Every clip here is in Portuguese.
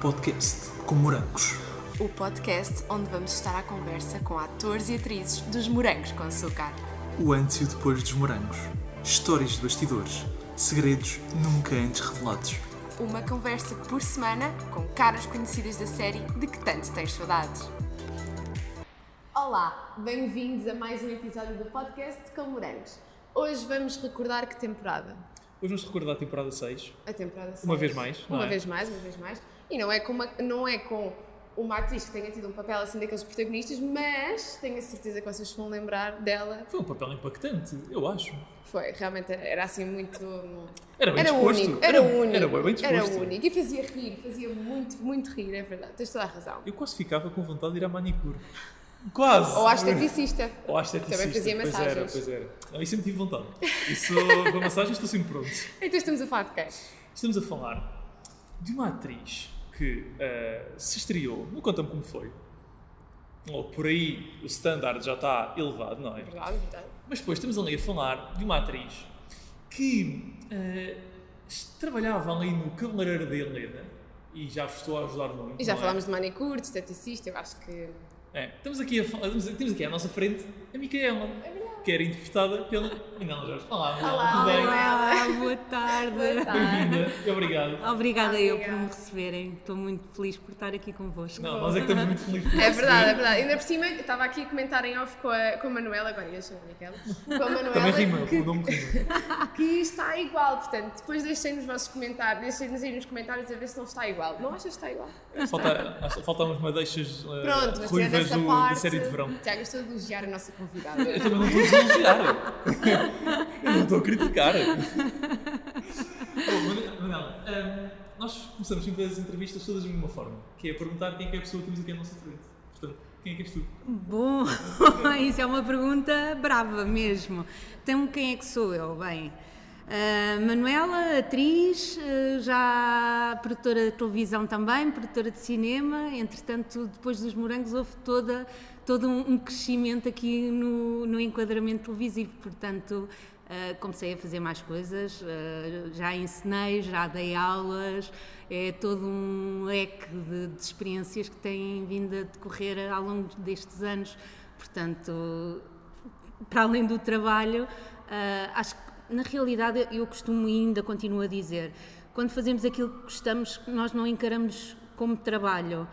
podcast com morangos. O podcast onde vamos estar à conversa com atores e atrizes dos Morangos com Açúcar. O antes e o depois dos morangos. Histórias de bastidores. Segredos nunca antes revelados. Uma conversa por semana com caras conhecidas da série de que tanto tens saudades. Olá, bem-vindos a mais um episódio do podcast com Morangos. Hoje vamos recordar que temporada? Hoje vamos recordar a temporada 6. A temporada 6. Uma vez mais, Uma é? vez mais, uma vez mais. E não é, com uma, não é com uma atriz que tenha tido um papel assim daqueles protagonistas, mas tenho a certeza que vocês vão lembrar dela. Foi um papel impactante, eu acho. Foi, realmente era assim muito. Era bem era disposto. único, era, único. Era bem, disposto. Era único. E fazia rir, fazia muito, muito rir, é verdade. Tens toda a razão. Eu quase ficava com vontade de ir à manicure. Quase! Ou à esteticista. Ou à esteticista. Também fazia Pois massagens. era, pois era. Isso sempre tive vontade. Isso, para massagens estou sempre pronto. Então estamos a falar de quem? Estamos a falar de uma atriz que eh, se estreou, não conta-me como foi. Ou por aí o standard já está elevado, não é? Verdade, verdade. Mas depois estamos ali a falar de uma atriz que eh, trabalhava ali no cabeleireiro da Helena e já vos estou a ajudar muito. E já é? falámos de manicure, de esteticista, eu acho que. É, estamos aqui a temos, aqui à nossa frente a Micaela, que era interpretada pela Manela Jorge. Olá, Manela, Olá, tudo bem? Olá, boa tarde. Boa tarde. Bem-vinda obrigado. Obrigada eu por Obrigada. me receberem. Estou muito feliz por estar aqui convosco. Não, nós é que estamos muito felizes por É verdade, é verdade. Ainda por cima, eu estava aqui a comentar em off com a, com a Manuela, agora ia chamar a Miquela, com a Manuela, Também rima, que, o nome rima. que está igual. Portanto, depois deixem nos vossos comentários, deixem-nos aí nos comentários a ver se não está igual. Não achas que está igual? Falta, acho- faltam umas madeixas uh, Pronto, mas tirando ruivas essa do- parte. da série de verão. Tiago, estou a elogiar a nossa convidada. Eu também não estou a deselogiar. Eu não estou a criticar. oh, hum, nós começamos sempre as entrevistas todas da mesma forma, que é perguntar quem é que é a pessoa que temos aqui à nossa frente. Portanto, quem é que és tu? Bom, isso é uma pergunta brava mesmo. Então, quem é que sou eu? Bem, ah, Manuela, atriz, ah, já produtora de televisão também, produtora de cinema. Entretanto, depois dos morangos, houve toda, todo um crescimento aqui no, no enquadramento televisivo. Portanto, ah, comecei a fazer mais coisas, ah, já ensinei, já dei aulas, é todo um leque de, de experiências que têm vindo a decorrer ao longo destes anos. Portanto, para além do trabalho, ah, acho que na realidade eu costumo ainda continuo a dizer, quando fazemos aquilo que gostamos, nós não encaramos como trabalho.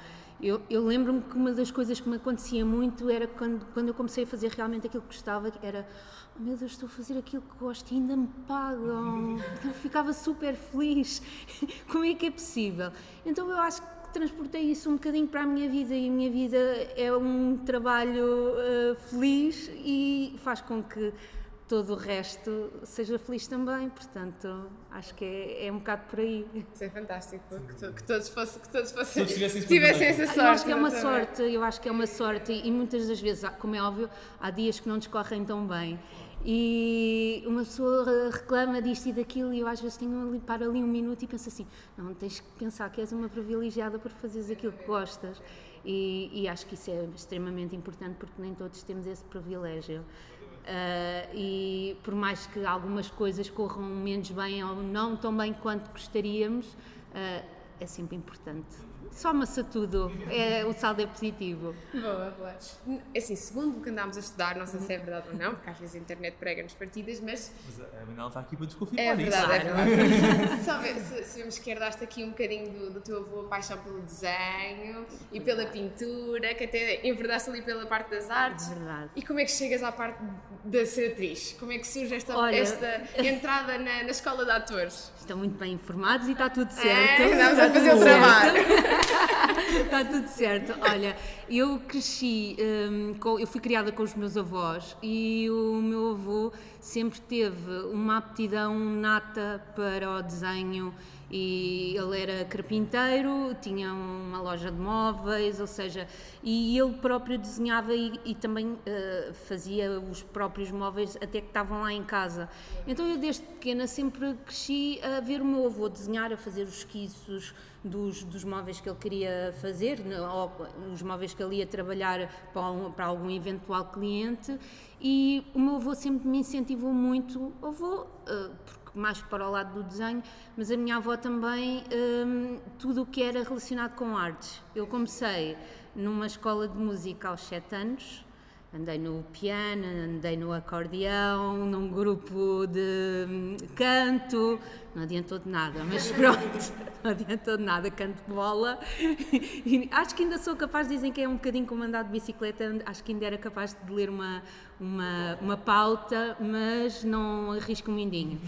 Eu, eu lembro-me que uma das coisas que me acontecia muito era quando, quando eu comecei a fazer realmente aquilo que gostava, que era, oh meu Deus, estou a fazer aquilo que gosto e ainda me pagam. Eu ficava super feliz. Como é que é possível? Então eu acho que transportei isso um bocadinho para a minha vida e a minha vida é um trabalho eh, feliz e faz com que todo o resto seja feliz também, portanto acho que é, é um bocado por aí. Isso é fantástico, que, to- que todos fossem, que todos fossem, Todos tivessem essa sorte. eu acho que é uma sorte, eu acho que é uma sorte e muitas das vezes, como é óbvio, há dias que não discorrem tão bem. E uma pessoa reclama disto e daquilo e eu às vezes tenho ali, paro ali um minuto e penso assim, não, tens que pensar que és uma privilegiada por fazeres aquilo que gostas. E, e acho que isso é extremamente importante porque nem todos temos esse privilégio. Ah, e por mais que algumas coisas corram menos bem ou não tão bem quanto gostaríamos, ah, é sempre importante. Soma-se a tudo, é, o saldo é positivo. Boa, boa. Assim, segundo o que andámos a estudar, não sei se é verdade ou não, porque às vezes a internet prega-nos partidas, mas Mas a Manela está aqui para desconfirmar é isso. verdade, é Claro. verdade. Só ver- se- Sabemos que herdaste aqui um bocadinho do, do teu avô, a paixão pelo desenho e pela pintura, que até enverdaste ali pela parte das artes. Verdade. E como é que chegas à parte de ser atriz? Como é que surge esta, Olha- esta entrada na, na escola de atores? Estão muito bem informados e está tudo certo. É, Está fazer o tudo trabalho. certo. Está tudo certo. Olha, eu cresci, hum, com- eu fui criada com os meus avós e o meu avô sempre teve uma aptidão nata para o desenho e ele era carpinteiro, tinha uma loja de móveis, ou seja, e ele próprio desenhava e, e também eh, fazia os próprios móveis até que estavam lá em casa. Então eu desde pequena sempre cresci a ver o meu avô desenhar, a fazer os esquiços dos, dos móveis que ele queria fazer, né, ou os móveis que ele ia trabalhar para, um- para algum eventual cliente e o meu avô sempre me incentivou muito, avô, eh, porque mais para o lado do desenho, mas a minha avó também, hum, tudo o que era relacionado com artes. Eu comecei numa escola de música aos 7 anos, andei no piano, andei no acordeão, num grupo de hum, canto, não adiantou de nada, mas pronto, não adiantou de nada, canto bola. E acho que ainda sou capaz, dizem que é um bocadinho como andar de bicicleta, acho que ainda era capaz de ler uma, uma, uma pauta, mas não arrisco um mindinho.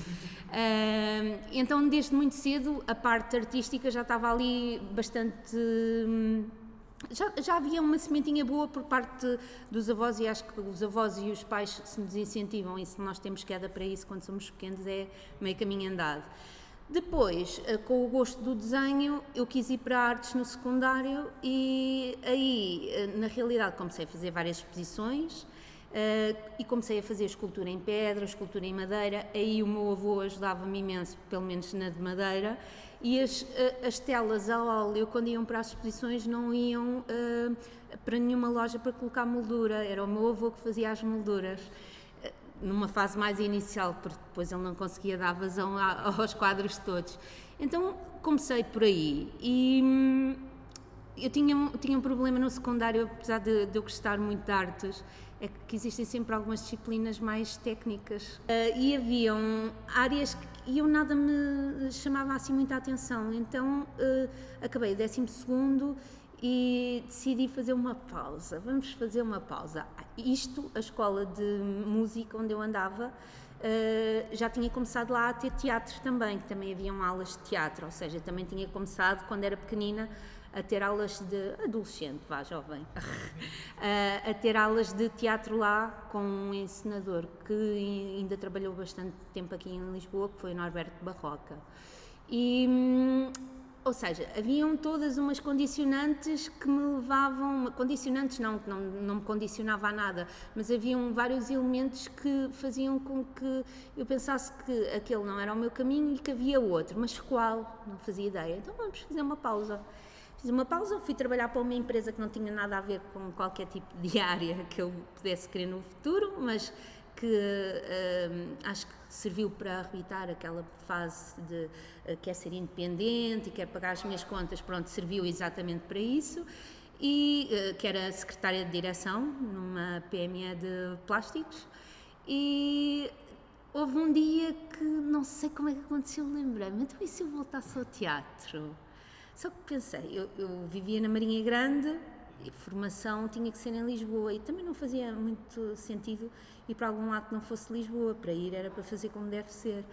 Hum, então, desde muito cedo, a parte artística já estava ali bastante. Já, já havia uma sementinha boa por parte dos avós e acho que os avós e os pais se nos incentivam e se nós temos queda para isso quando somos pequenos é meio caminho andado. Depois, eh, com o gosto do desenho, eu quis ir para artes no secundário e aí, eh, na realidade, comecei a fazer várias exposições eh, e comecei a fazer escultura em pedra, escultura em madeira. Aí o meu avô ajudava-me imenso, pelo menos na de madeira. E as, as telas a óleo, quando iam para as exposições, não iam eh, para nenhuma loja para colocar moldura, era o meu avô que fazia as molduras. Eh, Numa fase mais inicial, porque depois ele não conseguia dar vazão aos quadros todos. Então comecei por aí e hum, eu tinha, tinha um problema no secundário, apesar de, de eu gostar muito de artes, é que existem sempre algumas disciplinas mais técnicas. Ah, e haviam áreas que eu nada me chamava assim muita atenção. Então ah, acabei o 12 segundo e decidi fazer uma pausa. Vamos fazer uma pausa. Isto, a escola de música onde eu andava, Uh, já tinha começado lá a ter teatro também, que também haviam aulas de teatro, ou seja, também tinha começado quando era pequenina a ter aulas de adolescente, vá jovem, Uh, a ter aulas de teatro lá com um encenador que ainda trabalhou bastante tempo aqui em Lisboa, que foi Norberto Barroca. E, hum, ou seja, haviam todas umas condicionantes que me levavam, condicionantes não, que não, não me condicionava a nada, mas haviam vários elementos que faziam com que eu pensasse que aquele não era o meu caminho e que havia outro, mas qual? Não fazia ideia. Então vamos fazer uma pausa. Fiz uma pausa, fui trabalhar para uma empresa que não tinha nada a ver com qualquer tipo de área que eu pudesse querer no futuro, mas que hum, acho que serviu para arrebitar aquela fase de uh, quer ser independente e quer pagar as minhas contas, pronto, serviu exatamente para isso. E uh, que era secretária de direção numa PME de plásticos. E houve um dia que não sei como é que aconteceu, lembrei-me, então e se eu voltasse ao teatro? Só que pensei, eu, eu vivia na Marinha Grande e formação tinha que ser em Lisboa e também não fazia muito sentido ir para algum lado que não fosse Lisboa, para ir era para fazer como deve ser.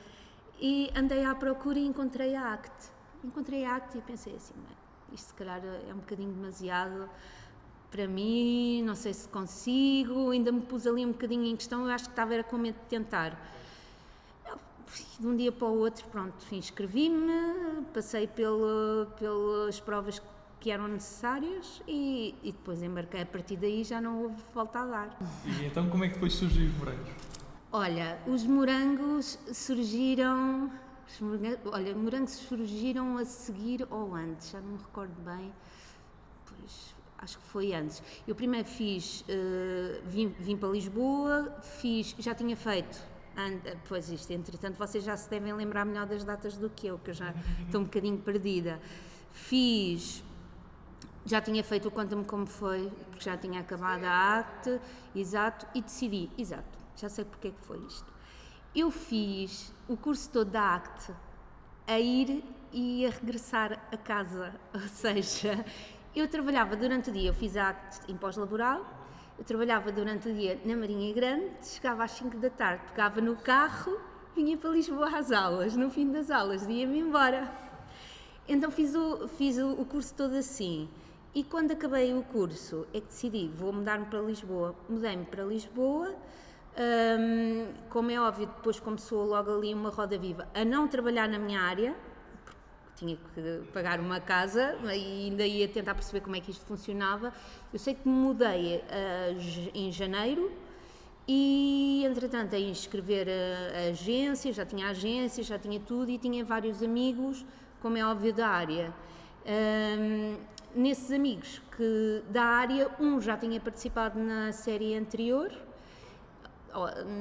E andei à procura e encontrei a ACT. Encontrei a ACT e pensei assim, "Bem, isto se calhar é um bocadinho demasiado para mim, não sei se consigo, ainda me pus ali um bocadinho em questão, eu acho que estava era com medo de tentar. De um dia para o outro, pronto, inscrevi-me, passei pelo, pelas provas que eram necessárias e, e depois embarquei. A partir daí já não houve volta a dar. E então como é que depois surgiu os morangos? Olha, os morangos surgiram. os moranga- olha, morangos surgiram a seguir ou antes, já não me recordo bem. Pois, acho que foi antes. Eu primeiro fiz, eh, vim, vim para Lisboa, fiz, já tinha feito, an- pois isto, entretanto vocês já se devem lembrar melhor das datas do que eu, que eu já estou um bocadinho perdida. Fiz, já tinha feito o Conta-me Como Foi, porque já tinha acabado a ACT, exato, e decidi, exato, já sei porque é que foi isto. Eu fiz o curso todo da ACT a ir e a regressar a casa, ou seja, eu trabalhava durante o dia, eu fiz a ACT em pós-laboral, eu trabalhava durante o dia na Marinha Grande, chegava às 5 da tarde, pegava no carro, vinha para Lisboa às aulas, no fim das aulas ia-me embora. Então fiz o, fiz o, curso todo assim. E quando acabei o curso, é que decidi, vou mudar-me para Lisboa. Mudei-me para Lisboa. hum, como é óbvio, depois começou logo ali uma roda viva a não trabalhar na minha área, tinha que pagar uma casa e ainda ia tentar perceber como é que isto funcionava. Eu sei que me mudei j- em janeiro e, entretanto, a inscrever a, a agência, já tinha agência, já tinha tudo e tinha vários amigos, como é óbvio, da área. Ahm, nesses amigos que da área, um já tinha participado na série anterior,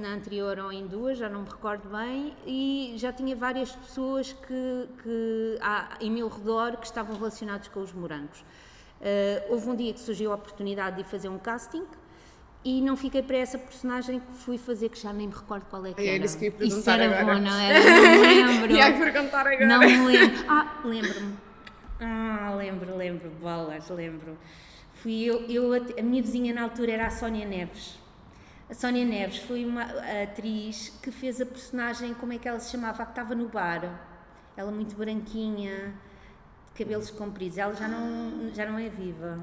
na anterior ou em duas, já não me recordo bem, e já tinha várias pessoas que, que há em meu redor que estavam relacionados com os morangos. Eh, houve um dia que surgiu a oportunidade de fazer um casting e não fiquei para essa personagem que fui fazer, que já nem me recordo qual é que era. era isso que eu ia Isso era agora. bom, não era? Não me lembro. Ia perguntar agora. Não me lembro. Ah, lembro-me. Ah, lembro, lembro, bolas, lembro. Fui eu, eu, a minha vizinha na altura era a Sónia Neves. A Sónia Neves foi uma atriz que fez a personagem, como é que ela se chamava? A que estava no bar. Ela muito branquinha, de cabelos compridos. Ela já não, já não é viva.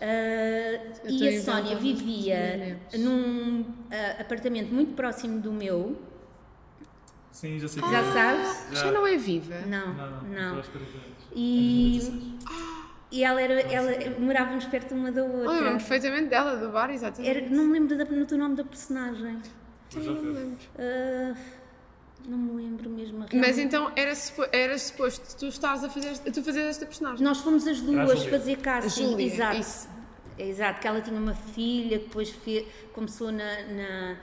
Ah, Eu e a Sónia vivia num ah, apartamento muito próximo do meu. Sim, já sei. Já sabes? Já não é viva. Não, Não, não. não. espera de- E, ela era, ela morávamos perto uma da outra. Lembro-me perfeitamente dela, do bar, exatamente. Era, não me lembro da- do nome da personagem. Mas já Não me lembro. Ah, não me lembro mesmo. Mas realmente. então era, supo, era suposto tu estares a fazer, tu fazer esta personagem. Nós fomos as duas fazer A casting. Júlia, exato. isso. É, Exato, que ela tinha uma filha que depois fe- começou na- na-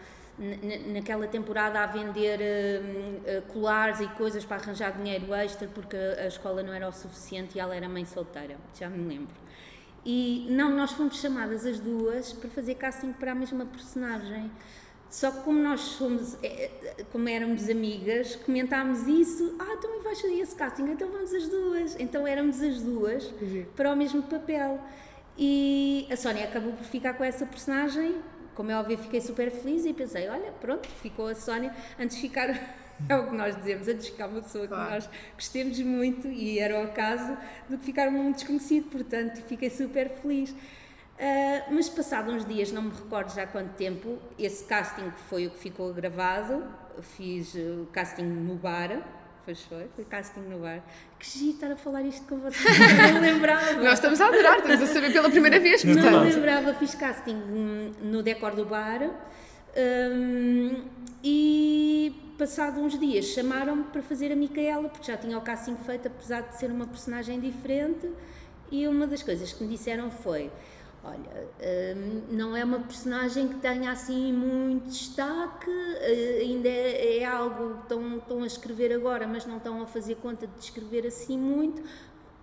naquela temporada a vender eh, colares e coisas para arranjar dinheiro extra porque a, escola não era o suficiente e ela era mãe solteira, já me lembro. E não, nós fomos chamadas as duas para fazer casting para a mesma personagem. Só que como nós somos, eh, como éramos amigas, comentámos isso, ah, também vais fazer esse casting, então vamos as duas. Então éramos as duas para o mesmo papel. E a Sónia acabou por ficar com essa personagem, como é óbvio, fiquei super feliz e pensei, olha, pronto, ficou a Sónia, antes de ficar, é o que nós dizemos, antes de ficar uma pessoa Claro. que nós gostemos muito, e era o caso, do que ficar um desconhecido, portanto, fiquei super feliz. Ah, mas passado uns dias, não me recordo já há quanto tempo, esse casting foi o que ficou gravado, fiz o casting no bar, pois foi, foi casting no bar. Que giro estar a falar isto com vocês, não lembrava. Nós estamos a adorar, estamos a saber pela primeira vez, Não me portanto. lembrava, fiz casting hum, no decor do bar hum, e passado uns dias chamaram-me para fazer a Micaela, porque já tinha o casting feito, apesar de ser uma personagem diferente. E uma das coisas que me disseram foi: Olha, hum, não é uma personagem que tenha assim muito destaque, eh, ainda é, é algo que estão, a escrever agora, mas não estão a fazer conta de escrever assim muito.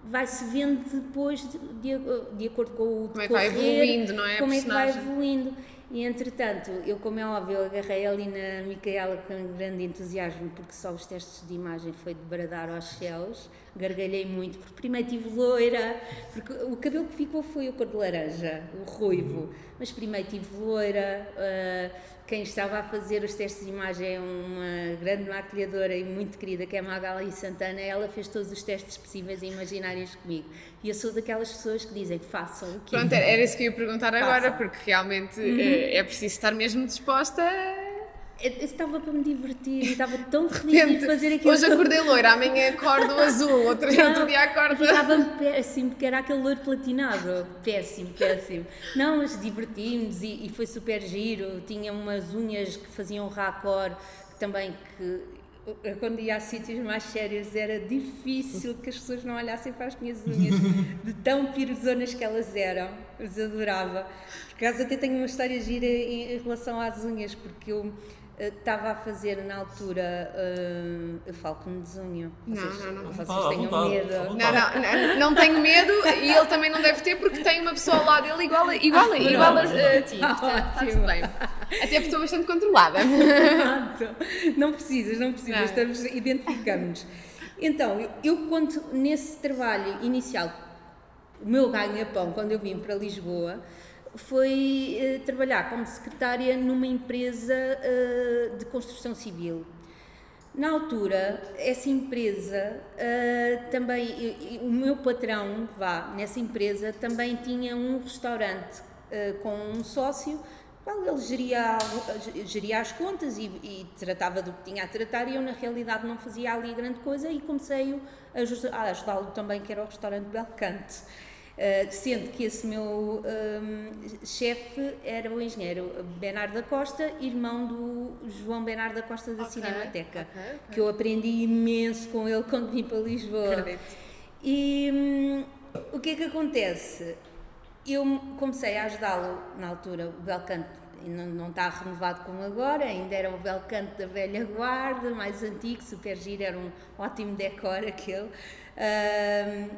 Vai-se vendo depois, de, de, de acordo com o Como é que vai decorrer, evoluindo, não é, Como é que vai evoluindo. E entretanto, eu, como é óbvio, agarrei ali na Micaela com grande entusiasmo, porque só os testes de imagem foi de bradar aos céus. Gargalhei muito, porque primeiro tive loira, porque o cabelo que ficou foi o cor de laranja, o ruivo. Mas primeiro tive loira. ah, quem estava a fazer os testes de imagem é uma grande maquilhadora e muito querida, que é a Magali Santana. Ela fez todos os testes possíveis e imaginários comigo. E eu sou daquelas pessoas que dizem façam o que Pronto, era isso que eu ia perguntar agora, porque realmente Uhum. eh, é preciso estar mesmo disposta a. Eu estava para me divertir e estava tão feliz de fazer aquilo. Hoje acordei loira, amanhã acordo azul, outro, outro dia acordo. Ficava péssimo, porque era aquele loiro platinado. Péssimo, péssimo. Não, mas divertimos e, e foi super giro. Tinha umas unhas que faziam racor, também que eu, quando ia a sítios mais sérios era difícil que as pessoas não olhassem para as minhas unhas, de tão piruzonas que elas eram. Mas adorava. Por acaso até tenho uma história gira em, em relação às unhas, porque eu eh, estava a fazer na altura. eh, eu falo que me desunho. Não, Vocês, não, não. Vocês À tenham vontade, medo. Não, não, não, não tenho medo e ele também não deve ter porque tem uma pessoa ao lado dele igual, a- igual, a- igual a, a ti. Ah, Portanto, está tudo bem. Até porque estou bastante controlada. Não precisas, não precisas, Não. estamos, identificamos. Então, eu, eu conto nesse trabalho inicial, o meu ganha-pão, quando eu vim para Lisboa, foi eh, trabalhar como secretária numa empresa eh, de construção civil. Na altura, essa empresa eh, também, o meu patrão, vá, nessa empresa, também tinha um restaurante com um sócio, qual ele geria, geria as contas e, e tratava do que tinha a tratar, e eu, na realidade, não fazia ali grande coisa e comecei a ajudá-lo também, que era o restaurante Belcante. Uh, sendo que esse meu um, chefe era o engenheiro Bernardo da Costa, irmão do João Bernardo da Costa da Ok, Cinemateca, ok, ok. que eu aprendi imenso com ele quando vim para Lisboa. Acredito. E hum, o que é que acontece? Eu comecei a ajudá-lo na altura, o Belcanto não, não está renovado como agora, ainda era o Belcanto da velha guarda, mais antigo, super giro, era um ótimo decor aquele. Ahm,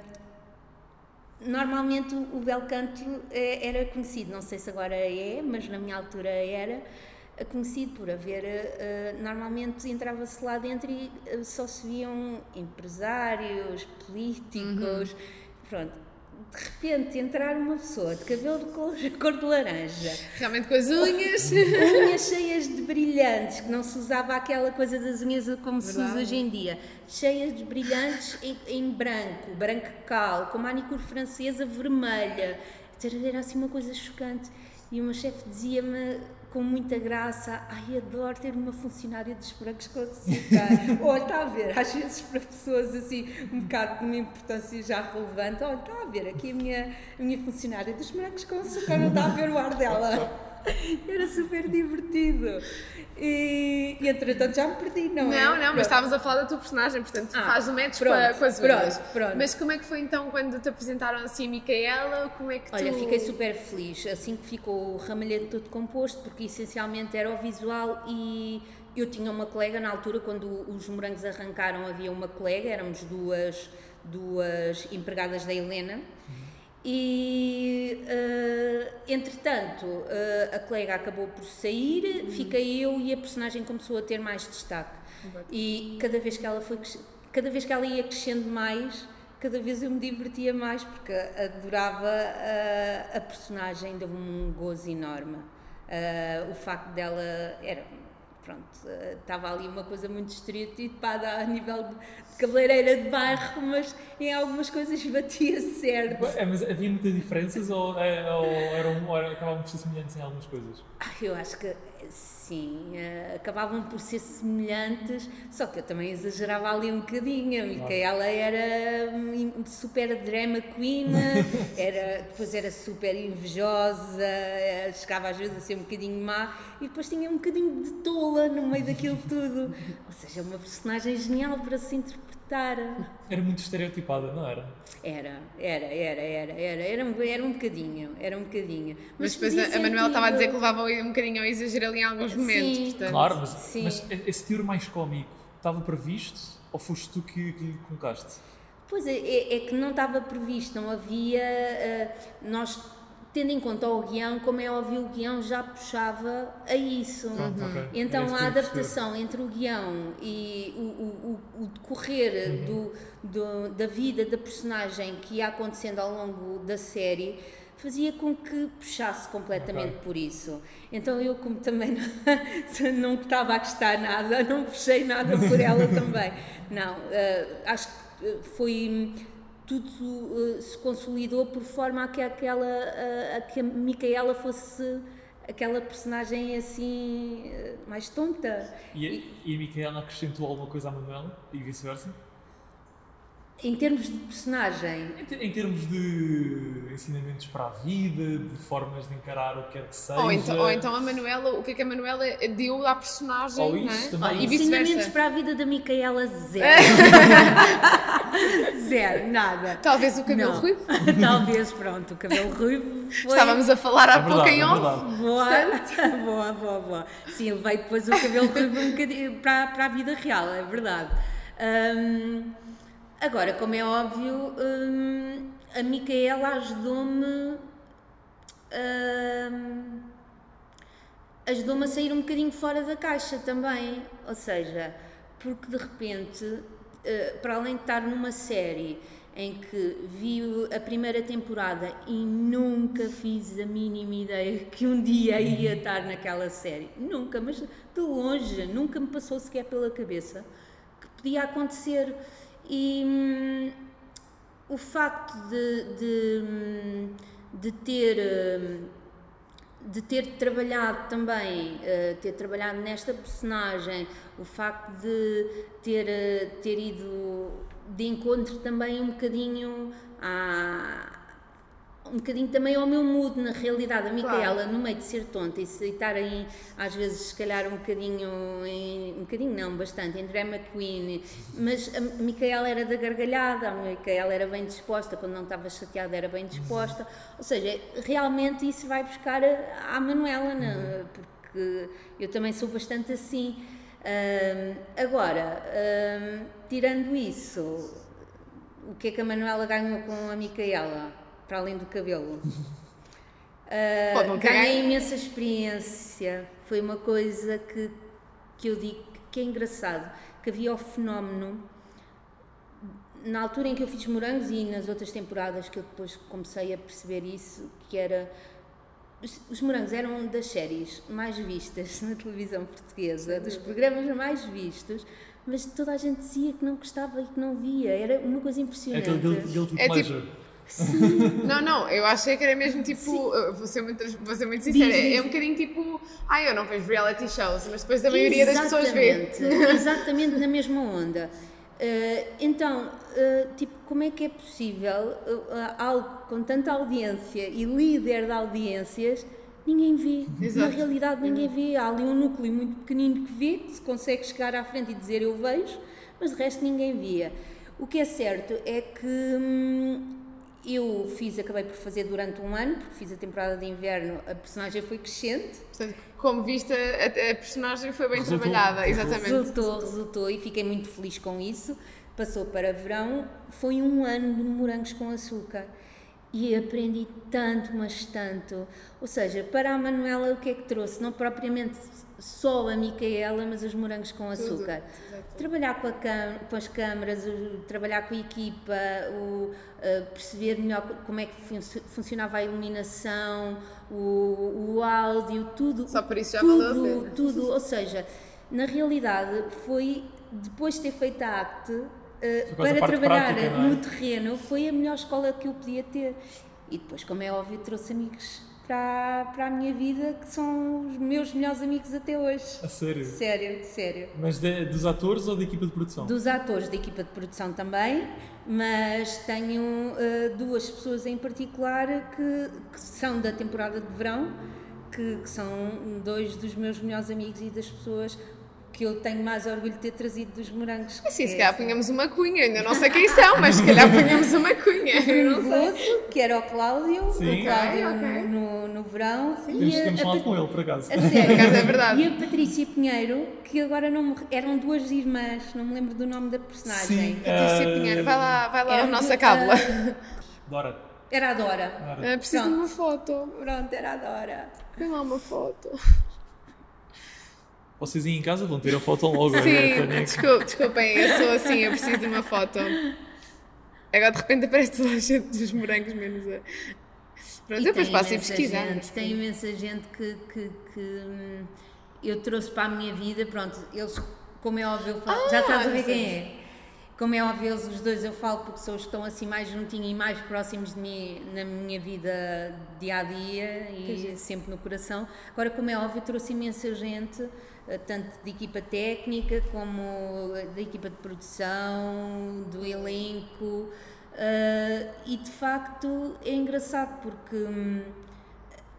normalmente o, o Belcanto eh, era conhecido, não sei se agora é, mas na minha altura era eh, conhecido por haver, eh, normalmente entrava-se lá dentro e só se viam empresários, políticos, pronto. De repente entrar uma pessoa de cabelo de cor, cor de laranja, Realmente com as unhas. unhas cheias de brilhantes, que não se usava aquela coisa das unhas como se usa Verdade. hoje em dia, cheias de brilhantes em, em branco, branco cal, com manicure francesa vermelha. Era assim uma coisa chocante. E uma chefe dizia-me com muita graça: Ai, adoro ter uma funcionária dos brancos com açúcar. Olha, está a ver, às vezes para pessoas assim, um bocado de uma importância já relevante, olha, está a ver, aqui a minha, a minha funcionária dos brancos com açúcar, não está a ver o ar dela. Era super divertido. E, e entretanto já me perdi, não é? Não, não, mas estávamos a falar da tua personagem, portanto Ah, faz o match pronto, com, a- com as unhas. pronto, pronto. Mas como é que foi então quando te apresentaram assim a Micaela? Como é que Olha, tu... fiquei super feliz assim que ficou o ramalhete todo composto, porque essencialmente era o visual e eu tinha uma colega na altura, quando os morangos arrancaram, havia uma colega, éramos duas, duas empregadas da Helena. E eh, entretanto eh, a colega acabou por sair, fiquei eu e a personagem começou a ter mais destaque. E cada vez que ela foi cada vez que ela ia crescendo mais, cada vez eu me divertia mais porque adorava a, a personagem, deu-me um gozo enorme. O facto dela era pronto, estava ali uma coisa muito estereotipada a nível cabeleireira de bairro, mas em algumas coisas batia certo. É, mas havia muitas diferenças ou, é, ou, eram, ou acabavam por ser semelhantes em algumas coisas? Ah, Eu acho que sim, eh, acabavam por ser semelhantes, só que eu também exagerava ali um bocadinho. A Micaela era hum, super drama queen, era, depois era super invejosa, eh, chegava às vezes a ser um bocadinho má e depois tinha um bocadinho de tola no meio daquilo tudo. Ou seja, uma personagem genial para se interpretar. Era muito estereotipada, não era? Era, era, era, era, era, era, um- era um bocadinho, era um bocadinho. Mas depois fazia a, a Manuela estava a dizer que levava um bocadinho ao exagero ali em alguns momentos, Sim. portanto... Claro, mas, Sim. mas esse teor mais cómico estava previsto ou foste tu que, que lhe colocaste? Pois é, é, é que não estava previsto, não havia. eh, nós, tendo em conta o guião, como é óbvio, o guião já puxava a isso. Pronto, ok. Então Era isso que a adaptação entre o guião e o, o, o, decorrer do, do- da vida da personagem que ia acontecendo ao longo da série fazia com que puxasse completamente Ok. por isso. Então eu, como também não, não estava a gostar nada, não puxei nada por ela também. Não, eh, acho que eh, foi tudo eh, se consolidou por forma a que aquela eh, a que a Micaela fosse aquela personagem assim eh, mais tonta. E, a- e a Micaela acrescentou alguma coisa à Manuela e vice-versa? Em termos de personagem, Em, te- em termos de ensinamentos para a vida, de formas de encarar o que quer que seja. Ou então, ou então a Manuela, o que é que a Manuela deu à personagem, Ou não isso é? também. E ensinamentos para a vida da Micaela, zero. zero, nada. Talvez o cabelo Não. ruivo. Talvez, pronto, o cabelo ruivo foi... Estávamos a falar há É pouco em é off. Boa, boa, boa, boa. Sim, levei depois o cabelo ruivo um bocadinho para, para a vida real, é verdade. Hum, agora, como é óbvio, hum, a Micaela ajudou-me. hum, ajudou-me a sair um bocadinho fora da caixa também. Ou seja, porque de repente, eh, para além de estar numa série em que vi a primeira temporada e nunca fiz a mínima ideia que um dia ia estar naquela série. Nunca, mas de longe, nunca me passou sequer pela cabeça que podia acontecer. E hum, o facto de, de, hum, de ter. hum, de ter trabalhado também, eh, ter trabalhado nesta personagem, o facto de ter, eh, ter ido de encontro também um bocadinho à, um bocadinho também ao meu mood, na realidade. A Micaela, no meio de ser tonta e estar aí, às vezes, se calhar, um bocadinho, em, um bocadinho não, bastante, em drama queen, mas a Micaela era da gargalhada, a Micaela era bem disposta, quando não estava chateada era bem disposta, ou seja, realmente isso vai buscar à Manuela, né? porque eu também sou bastante assim. Agora, tirando isso, o que é que a Manuela ganhou com a Micaela, para além do cabelo? Ter ganhei imensa experiência. Foi uma coisa que, que eu digo que é engraçado, que havia o fenómeno na altura em que eu fiz morangos e nas outras temporadas que eu depois comecei a perceber isso, que era os, os morangos eram das séries mais vistas na televisão portuguesa, dos programas mais vistos, mas toda a gente dizia que não gostava e que não via. Era uma coisa É impressionante. aquele guilty É tipo- pleasure. Não, não, eu achei que era mesmo tipo. Vou ser muito, vou ser muito sincera. Diz, diz. É um bocadinho tipo. Ah, eu não vejo reality shows, mas depois a maioria das pessoas vê. Exatamente, Exatamente na mesma onda. Eh, então, eh, tipo, como é que é possível eh, algo com tanta audiência e líder de audiências ninguém vê? Exato. Na realidade, ninguém vê. Há ali um núcleo muito pequenino que vê, que se consegue chegar à frente e dizer eu vejo, mas de resto ninguém via. O que é certo é que hum, eu fiz, acabei por fazer durante um ano, porque fiz a temporada de inverno, a personagem foi crescente. Portanto, como viste, a, a personagem foi bem Resultou. trabalhada. Exatamente. Resultou, resultou e fiquei muito feliz com isso. Passou para verão, foi um ano de morangos com açúcar e aprendi tanto, mas tanto. Ou seja, para a Manuela, o que é que trouxe? Não propriamente só a Micaela, mas os morangos com açúcar. Trabalhar com, cam- com as câmaras, o- trabalhar com a equipa, o, eh, perceber melhor co- como é que funcio- funcionava a iluminação, o, o áudio, tudo. Só por isso já tudo, valeu a pena. tudo, ou seja, na realidade foi depois de ter feito a ACT eh, Foi quase a para trabalhar prática, é? no terreno foi a melhor escola que eu podia ter e depois como é óbvio trouxe amigos para, para a minha vida que são os meus melhores amigos até hoje A sério. sério, sério Mas de- dos atores ou da equipa de produção? dos atores da equipa de produção também, mas tenho eh, duas pessoas em particular que, que são da temporada de verão, que, que são dois dos meus melhores amigos e das pessoas que eu tenho mais orgulho de ter trazido dos morangos. Assim, que se calhar punhamos uma cunha. Ainda não sei quem são, mas se calhar punhamos uma cunha. Sei. Veloso, que era o Cláudio, Sim. o Cláudio Ok, ok. No, no verão. Temos, e a- temos a falado Pat- com ele, por acaso. A sério. Por acaso é verdade. E a Patrícia Pinheiro, que agora não me... eram duas irmãs, não me lembro do nome da personagem. Sim. Patrícia Ah, Pinheiro, vai lá, vai lá a nossa cábula. Dora. Era a Dora. Dora. Ah, preciso de Pronto. uma foto. Pronto, era a Dora. Põe lá uma foto. Vocês aí em casa vão ter a foto logo. Sim, agora, Tânia. desculpe, desculpem, eu sou assim, eu preciso de uma foto. Agora de repente aparece toda a gente dos morangos, menos a. Pronto, E depois tem passo a imensa pesquisar. Gente, tem imensa gente que, que, que, hum, eu trouxe para a minha vida. Pronto, eles, como é óbvio, eu falo, já estás a ver quem é. Como é óbvio, eles os dois eu falo porque são os que estão assim mais juntinhos e mais próximos de mim na minha vida dia a dia e sempre no coração. Agora, como é óbvio, trouxe imensa gente, tanto de equipa técnica como eh, da equipa de produção, do elenco. eh, e de facto é engraçado porque hum,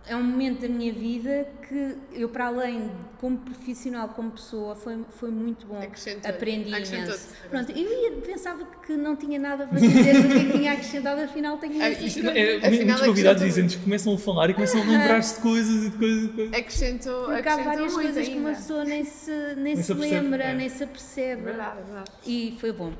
é um momento da minha vida que eu, para além como profissional, como pessoa, foi, foi muito bom. Acrescentou- Aprendi imenso. Pronto, eu ia- pensava que não tinha nada para dizer do que tinha acrescentado, afinal tenho Ah, isto coisas. é, Afinal, muitos convidados que começam a falar e começam a lembrar-se de coisas e de coisas e de coisas. Acrescentou, Porque há várias muito coisas que uma ainda. pessoa nem se, nem se se apercebe, lembra, é. nem se apercebe. Verdade, verdade. E foi bom.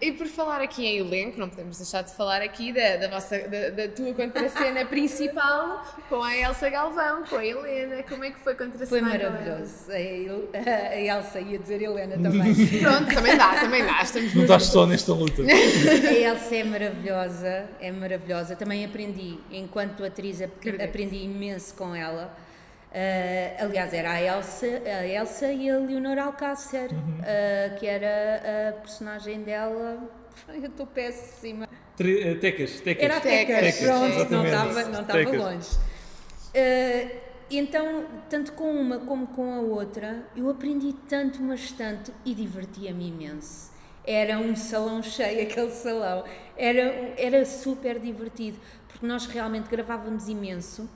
E por falar aqui em elenco, não podemos deixar de falar aqui da, da, vossa, da, da tua contracena principal com a Elsa Galvão, com a Helena. Como é que foi contracenar Foi maravilhoso. A, a Elsa ia dizer Helena também. Pronto, também dá, também dá. Estamos Não estás só nesta luta. A Elsa é maravilhosa, é maravilhosa. Também aprendi, enquanto atriz, aprendi imenso com ela. Ah, aliás, era a Elsa, a Elsa e a Leonor Alcácer, ah, que era a personagem dela. Eu estou péssima. Eh, Tecas, tecas. Era a Tecas, Tecas, Tecas, pronto, não estava, não estava Tecas. longe. Eh, então, tanto com uma como com a outra, eu aprendi tanto, mas tanto, e divertia-me imenso. Era um salão cheio, aquele salão. Era, era super divertido, porque nós realmente gravávamos imenso.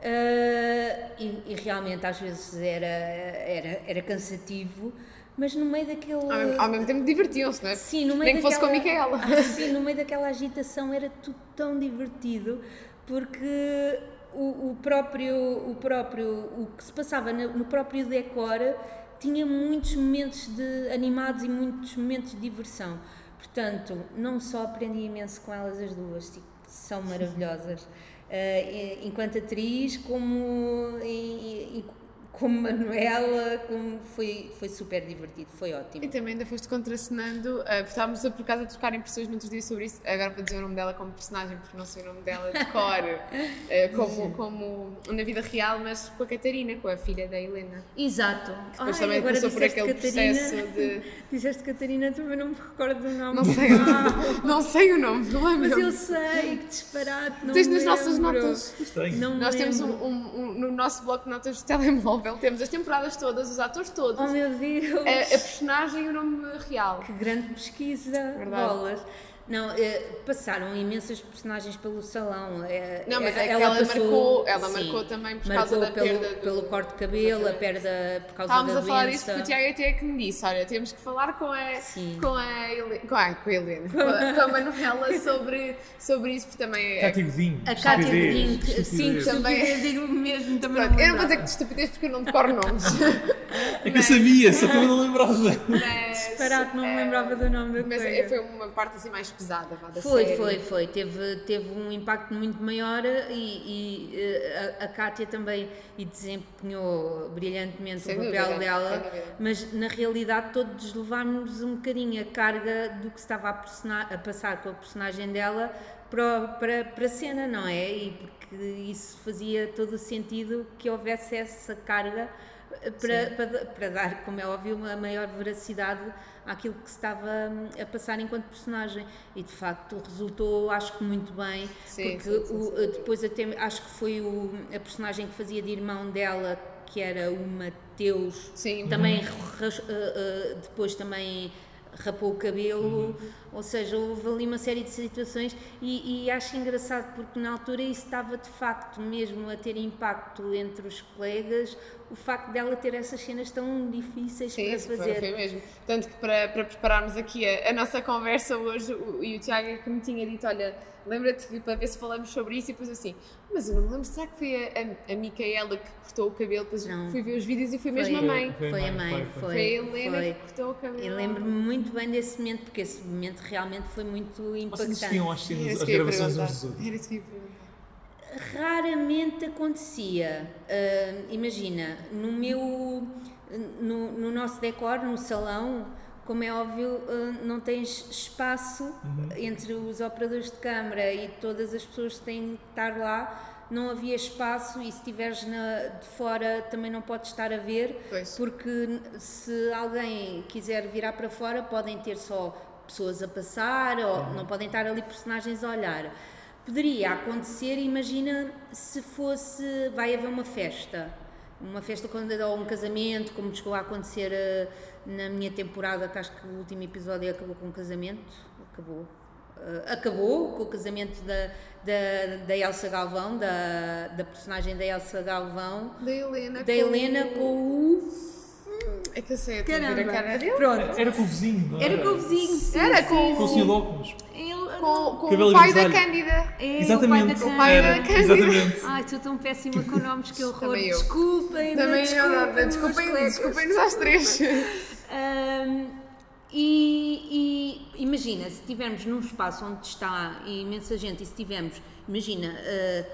Uh, e, e, realmente às vezes era, era, era cansativo, mas no meio daquele. Ao mesmo, ao mesmo tempo divertiam-se, não é? Sim, no meio Nem que fosse com a Micaela. Ah, sim, no meio daquela agitação era tudo tão divertido, porque o, o, próprio, o próprio, o que se passava no, no, próprio decor tinha muitos momentos de animados e muitos momentos de diversão. Portanto, não só aprendi imenso com elas as duas, tipo, são maravilhosas. Uh, enquanto atriz, como e, e, como Manuela, como foi, foi super divertido, foi ótimo. E também ainda foste contracenando, uh, estávamos a, por causa de trocar impressões no outro dia sobre isso, agora vou dizer o nome dela como personagem, porque não sei o nome dela de cor, uh, como, como na vida real, mas com a Catarina, com a filha da Helena. Exato. Que depois Ai, também passou por aquele Catarina, processo de... Dizeste Catarina, também não me recordo do nome. Não sei, ah. não sei o nome, não lembro. Mas eu sei, que disparate, não Tens nas nossas notas. Não Nós temos um, um, um, no nosso bloco de notas de telemóvel, temos as temporadas todas, os atores todos. Oh meu Deus! A, a personagem e o nome real. Que grande pesquisa! Verdade. Bolas! Não, é, passaram imensas personagens pelo salão. É, não, mas é ela, ela passou, marcou, ela sim, marcou também por causa da pelo, perda. Do... Pelo corte de cabelo, a perda por causa Estávamos da a falar doença. disso porque o Tiago até que me disse: olha, temos que falar com a, com a, Helena, com a, com a Helena, com a, com a Manuela sobre, sobre isso, porque também é. Cátia Godinho. A Cátia Godinho, sim, também digo mesmo. Também Pronto, eu não vou dizer que de estupidez porque eu não decoro nomes. É que eu sabia, só que eu não lembrava. Mas, Disparado, não me lembrava do nome da Mas coisa. foi uma parte assim mais pesada, vá, da Foi, série. foi, foi. Teve, teve um impacto muito maior e, e eh, a, a Kátia também e desempenhou brilhantemente Sem o dúvida, papel dela, mas na realidade todos levámos um bocadinho a carga do que estava a, a passar com a personagem dela para, para, para a cena, não é? E porque isso fazia todo o sentido que houvesse essa carga para, para, para dar, como é óbvio, uma maior veracidade àquilo que se estava hum, a passar enquanto personagem. E de facto resultou, acho que muito bem, Sim, porque sim, sim, o- sim. depois até acho que foi o, a personagem que fazia de irmão dela, que era o Mateus, também eh, eh, depois também rapou o cabelo, ou seja, houve ali uma série de situações e, e acho engraçado porque na altura isso estava de facto mesmo a ter impacto entre os colegas, o facto dela ter essas cenas tão difíceis Sim, para fazer. foi mesmo. Tanto que para, para prepararmos aqui a, a nossa conversa hoje, o, e o Tiago é que me tinha dito, olha, lembra-te que para ver se falamos sobre isso e depois assim, mas eu não me lembro, será que foi a, a, a Micaela que cortou o cabelo? Depois Não. fui ver os vídeos e foi mesmo a mãe. Foi a Foi a mãe, foi, foi. Foi a Helena foi. que cortou o cabelo. Eu lembro-me muito bem desse momento, porque esse momento realmente foi muito Vocês impactante. assistiam às, cenas, às ia gravações uns dos outros. Era isso que eu ia perguntar. Raramente acontecia. Ah, imagina, no meu. No, no nosso decor, no salão, como é óbvio, ah, não tens espaço entre os operadores de câmara e todas as pessoas que têm que estar lá. Não havia espaço e se estiveres de fora também não podes estar a ver, Pois. porque se alguém quiser virar para fora, podem ter só pessoas a passar ou não podem estar ali personagens a olhar. Poderia acontecer, imagina se fosse, vai haver uma festa, uma festa quando ou um casamento, como chegou a acontecer eh, na minha temporada, que acho que o último episódio acabou com um casamento, acabou. Eh, acabou com o casamento da, da, da Elsa Galvão, da, da personagem da Elsa Galvão, Da Helena. da Helena com o. É que eu sei, eu a cara dele. Pronto. Era com o vizinho, não Era com o vizinho. sim, Era sim, com- Com o sim. Com, com o pai da grisalho. Cândida. é Exatamente. O pai da O pai Era, da Cândida. exatamente. Ai, estou tão péssima com nomes que horror. Também eu. Desculpem, Também desculpem, desculpem, desculpem-nos às três. Ahm, e, e imagina, se estivermos num espaço onde está imensa gente e se tivermos, imagina, ah,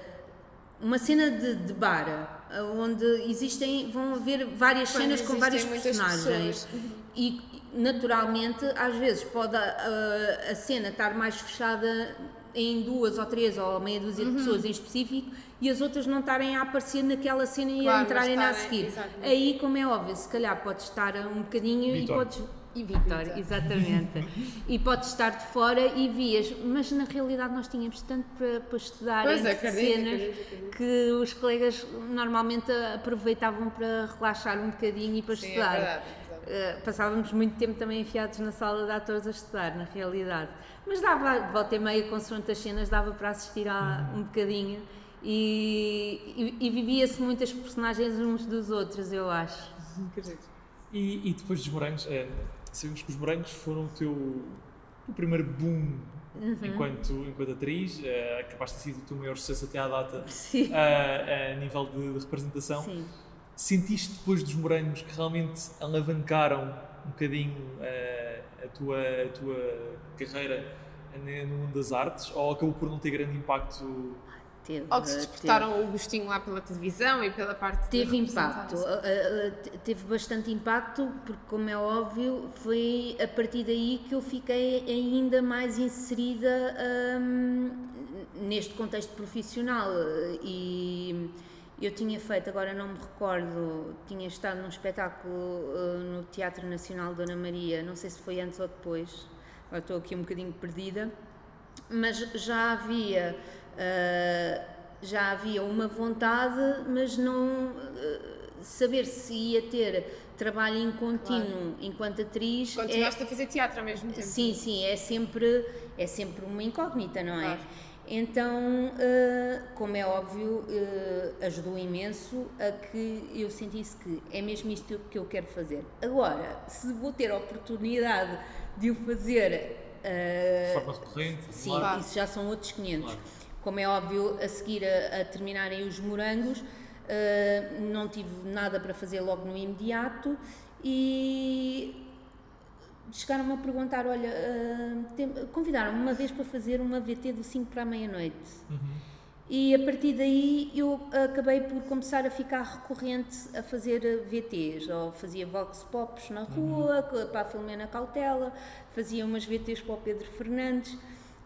uma cena de, de bar ah, onde existem, vão haver várias Quando cenas com várias muitas personagens pessoas. e naturalmente às vezes pode ah, a cena estar mais fechada em duas ou três ou meia dúzia Uhum. de pessoas em específico e as outras não estarem a aparecer naquela cena e Claro, a entrarem na a seguir. exatamente. Aí, como é óbvio, se calhar podes estar um bocadinho Vitor. e podes. E Vitor, exatamente. e podes estar de fora e vias, mas na realidade nós tínhamos tanto para, para estudar Pois, entre acredito, cenas acredito, acredito. que os colegas normalmente aproveitavam para relaxar um bocadinho e para Sim, é estudar. é verdade. Uh, passávamos muito tempo também enfiados na sala de atores a estudar, na realidade. Mas dava, volta e meia, consoante as cenas, dava para assistir a, um bocadinho e, e, e vivia-se muitas personagens uns dos outros, eu acho. E, e depois dos morangos, é, sabemos que os morangos foram o teu o primeiro boom uhum. enquanto, enquanto atriz, uh, acabaste de ser o teu maior sucesso até à data uh, a nível de, de representação. Sim. Sentiste depois dos morangos que realmente alavancaram um bocadinho uh, a, tua, a tua carreira no mundo das artes? Ou acabou por não ter grande impacto? Teve, Ou que se despertaram teve, o gostinho lá pela televisão e pela parte Teve impacto, teve bastante impacto, porque, como é óbvio, foi a partir daí que eu fiquei ainda mais inserida hum, neste contexto profissional. E eu tinha feito, agora não me recordo, tinha estado num espetáculo uh, no Teatro Nacional Dona Maria, não sei se foi antes ou depois, agora estou aqui um bocadinho perdida, mas já havia Uh, já havia uma vontade, mas não uh, saber se ia ter trabalho em contínuo claro. enquanto atriz. Continuaste é, a fazer teatro ao mesmo tempo. Sim, sim, é sempre, é sempre uma incógnita, não é? Claro. Então, uh, como é óbvio, ajudou imenso a que eu sentisse que é mesmo isto que eu quero fazer. Agora, se vou ter a oportunidade de o fazer. de forma recorrente? Sim, claro. isso já são outros 500. Claro como é óbvio, a seguir a, a terminarem os morangos, uh, não tive nada para fazer logo no imediato e chegaram-me a perguntar: olha, uh, convidaram-me uma vez para fazer uma VT do 5 para a meia-noite. Uhum. E a partir daí eu acabei por começar a ficar recorrente a fazer VTs, ou fazia vox pops na rua, uhum. para a Filomena Cautela, fazia umas VTs para o Pedro Fernandes.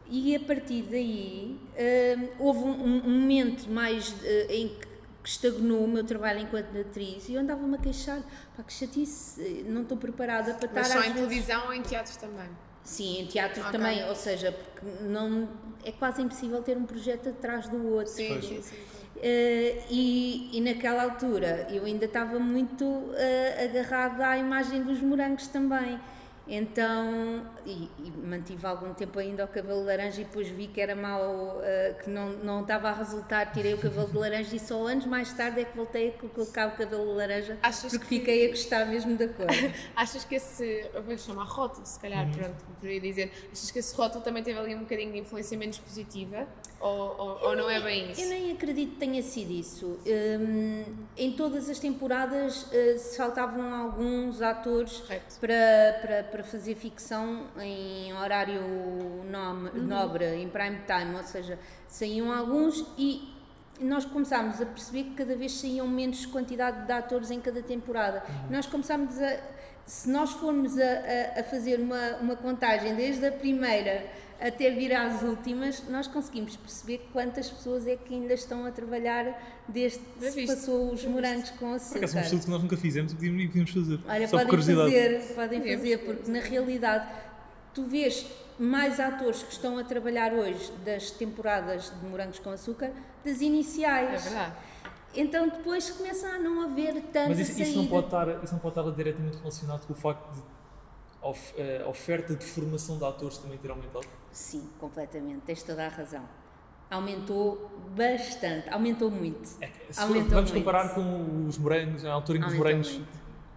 E a partir daí uh, houve um, um, momento mais uh, em que estagnou o meu trabalho enquanto atriz e eu andava-me a queixar, pá, que chatice, não estou preparada para Mas estar só em vezes... televisão ou em teatro também? Sim, em teatro okay. também, ou seja, porque não, é quase impossível ter um projeto atrás do outro. Sim, sim, sim. Uh, e, e, naquela altura eu ainda estava muito uh, agarrada à imagem dos morangos também. Então, e, e, mantive algum tempo ainda o cabelo laranja e depois vi que era mal, uh, que não, não estava a resultar, tirei o cabelo de laranja e só anos mais tarde é que voltei a colocar o cabelo laranja Achas porque que... fiquei a gostar mesmo da cor. achas que esse, eu vou chamar rótulo, se calhar, uhum. pronto, poderia dizer, achas que esse rótulo também teve ali um bocadinho de influência menos positiva? Ou, ou, ou não é bem isso? Eu nem acredito que tenha sido isso. Um, em todas as temporadas uh, saltavam alguns atores para, para, para fazer ficção em horário nome, uhum. nobre, em prime time, ou seja, saíam alguns e nós começámos a perceber que cada vez saíam menos quantidade de atores em cada temporada. Uhum. Nós começámos a. Se nós formos a, a, a fazer uma, uma contagem desde a primeira até vir às últimas, nós conseguimos perceber quantas pessoas é que ainda estão a trabalhar desde que se passou os morangos com açúcar. Porque é um estudo que nós nunca fizemos e podíamos fazer. Olha, Só podem fazer, podem fazer, porque na realidade tu vês mais atores que estão a trabalhar hoje das temporadas de morangos com açúcar das iniciais. É verdade. Então depois começa a não haver tanta Mas isso, isso, não pode estar, isso não pode estar diretamente relacionado com o facto de a oferta de formação de atores também ter aumentado? Sim, completamente, tens toda a razão. Aumentou bastante, aumentou muito. É, aumentou vamos muito. comparar com os morangos, na altura em que os morangos,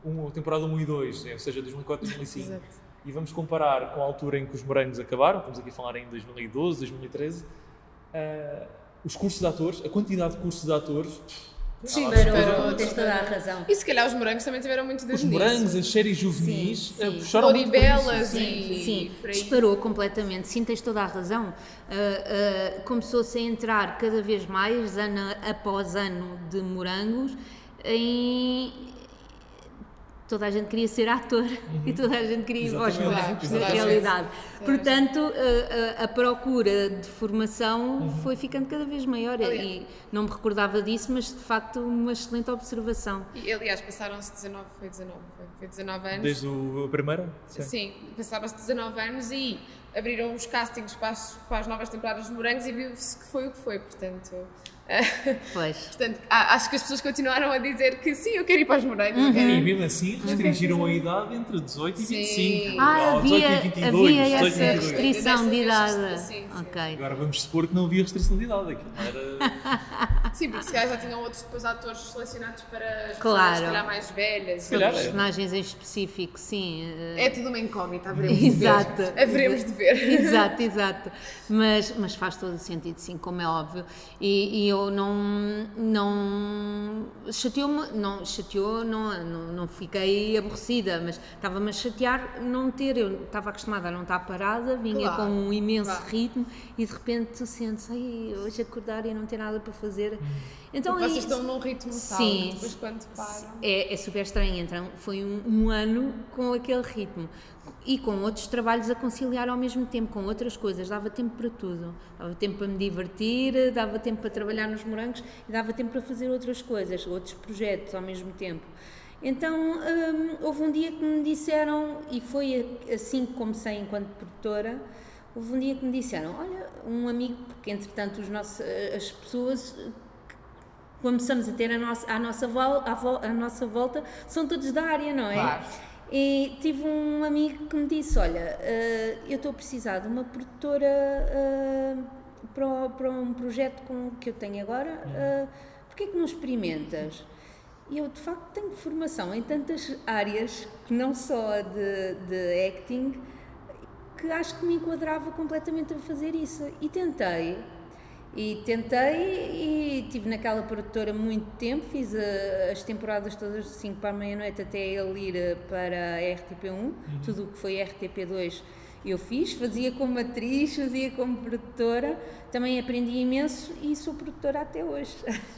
um, temporada 1 e 2, ou seja, 2004 e 2005. Exato. E vamos comparar com a altura em que os morangos acabaram, estamos aqui a falar em 2012, 2013, uh, os cursos de atores, a quantidade de cursos de atores Sim, disparou, tens toda a razão. E se calhar os morangos também tiveram muito de Os morangos, as séries juvenis, sim, sim. puxaram Oribelas muito e... Sim, sim. disparou completamente. Sim, tens toda a razão. Uh, uh, Começou-se a entrar cada vez mais, ano após ano, de morangos, em, toda a gente queria ser ator uhum. e toda a gente queria ir voz brancos, na realidade. Portanto, a, a, a, procura de formação uhum. foi ficando cada vez maior aliás. e não me recordava disso, mas de facto uma excelente observação. E aliás, passaram-se 19, foi 19, foi, foi 19 anos. Desde o primeiro? Sim, Sim passaram-se 19 anos e abriram os castings para as, para as novas temporadas de Morangos e viu-se que foi o que foi, portanto Pois. Portanto, acho que as pessoas continuaram a dizer que sim, eu quero ir para os morangos. Uhum. E mesmo assim restringiram a idade entre 18 e Sim. 25. Ah, ou 18 havia, e 22, havia 18 e essa 22. restrição de idade. sim, sim. Ok. Agora vamos supor que não havia restrição de idade. Aquilo era. Sim, porque se calhar já tinham outros depois atores selecionados para as Claro. pessoas mais velhas. Calhar é. Personagens em específico, sim. eh, É tudo uma incógnita, haveremos de Exato. ver. Haveremos de ver. Exato, exato. Mas, mas faz todo o sentido, sim, como é óbvio. E, e eu não. não chateou-me, não chateou, não, não, não fiquei aborrecida, mas estava-me a chatear não ter. Eu estava acostumada a não estar parada, vinha Claro, com um imenso claro. ritmo e de repente tu sentes, ai, hoje acordar e não ter nada para fazer. Então Vocês é estão isso. num ritmo tal, Sim. mas depois quando param. É, é super estranho, então foi um, um ano com aquele ritmo e com outros trabalhos a conciliar ao mesmo tempo, com outras coisas, dava tempo para tudo, dava tempo para me divertir, dava tempo para trabalhar nos morangos e dava tempo para fazer outras coisas, outros projetos ao mesmo tempo. Então hum, houve um dia que me disseram, e foi assim que comecei enquanto produtora, houve um dia que me disseram, olha, um amigo, porque entretanto os nossos, as pessoas começamos a ter a nossa, à, nossa vol, vol- à nossa volta, são todos da área, não é? Claro. E tive um amigo que me disse: Olha, eh, eu estou a precisar de uma produtora eh, para, o- para um projeto com, que eu tenho agora, eh, porquê que não experimentas? E eu, de facto, tenho formação em tantas áreas, que não só de, de acting, que acho que me enquadrava completamente a fazer isso. E tentei. E tentei e tive naquela produtora muito tempo, fiz eh, as temporadas todas de 5 para a meia-noite até ele ir eh, para a RTP1, tudo o que foi RTP2 eu fiz, fazia como atriz, fazia como produtora, também aprendi imenso e sou produtora até hoje.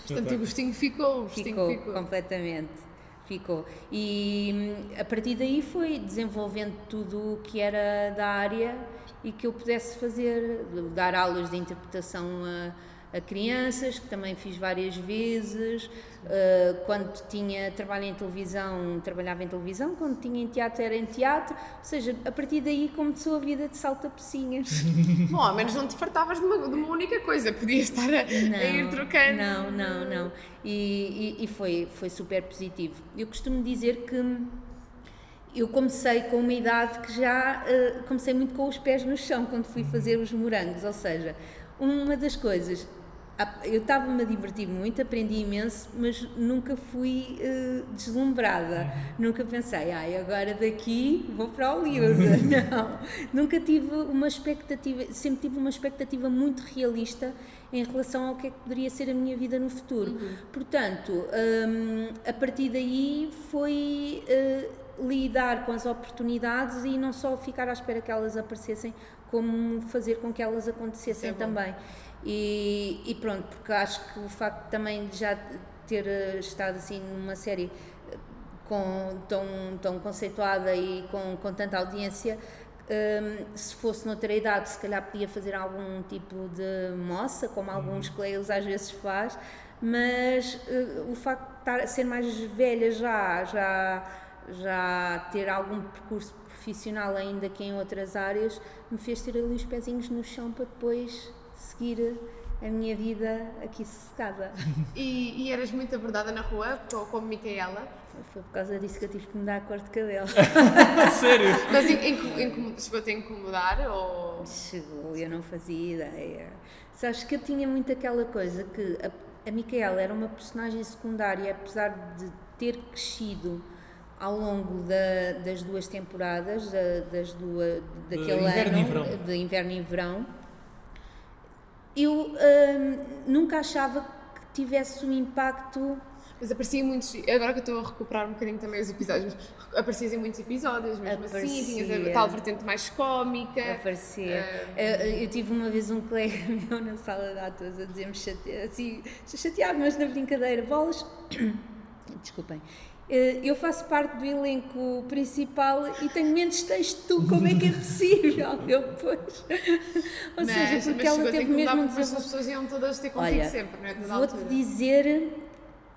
Portanto, o gostinho ficou, o gostinho Ficou, ficou. completamente. Ficou. E hum, a partir daí foi desenvolvendo tudo o que era da área e que eu pudesse fazer, dar aulas de interpretação a, a crianças, que também fiz várias vezes. Uh, quando tinha trabalho em televisão, trabalhava em televisão, quando tinha em teatro, era em teatro. Ou seja, a partir daí começou a vida de salta-pecinhas. Bom, ao menos não te fartavas de uma, de uma única coisa, podias estar a, a ir trocando. Não, não, não. E, e- e foi, foi super positivo. Eu costumo dizer que eu comecei com uma idade que já eh, comecei muito com os pés no chão quando fui fazer os morangos. Ou seja, uma das coisas. Eu estava-me a divertir muito, aprendi imenso, mas nunca fui eh, deslumbrada. Nunca pensei, ai, agora daqui vou para a Hollywood. Não, nunca tive uma expectativa, sempre tive uma expectativa muito realista em relação ao que é que poderia ser a minha vida no futuro. Portanto, hum, a partir daí foi eh, lidar com as oportunidades e não só ficar à espera que elas aparecessem, como fazer com que elas acontecessem é também. E, e pronto, porque acho que o facto também de já ter eh, estado assim numa série eh, com, tão, tão conceituada e com, com tanta audiência, hum, se fosse noutra idade, se calhar podia fazer algum tipo de moça, como alguns colegas às vezes faz, mas eh, o facto de estar, ser mais velha já, já, já ter algum percurso profissional ainda que em outras áreas, me fez ter ali os pezinhos no chão para depois seguir a minha vida aqui sossegada. E, e eras muito abordada na rua, co- como Micaela. Foi por causa disso que eu tive que mudar a cor de cabelo. Sério? Mas in- chegou-te a incomodar? Ou... Chegou, eu não fazia ideia. Sabes que eu tinha muito aquela coisa que a, a Micaela era uma personagem secundária, apesar de ter crescido ao longo da- das duas temporadas, da- das duas, daquele inverno e ano, de inverno e verão, eu hum, nunca achava que tivesse um impacto Mas aparecia em muitos. Agora que eu estou a recuperar um bocadinho também os episódios, mas aparecias em muitos episódios, mesmo assim, tinhas a Aparecia. tal vertente mais cómica. aparecer. Ah. Eu, eu tive uma vez um colega meu na sala de atores a dizer-me chate... assim, chateado, mas na brincadeira, bolas. Desculpem. Eh, Eu faço parte do elenco principal e tenho menos texto que tu, como é que é possível? Eu, pois. Ou Mas- seja, porque ela teve mesmo um porque As desenvolvimento. pessoas iam todas ter contigo Olha, sempre, não é? Vou-te dizer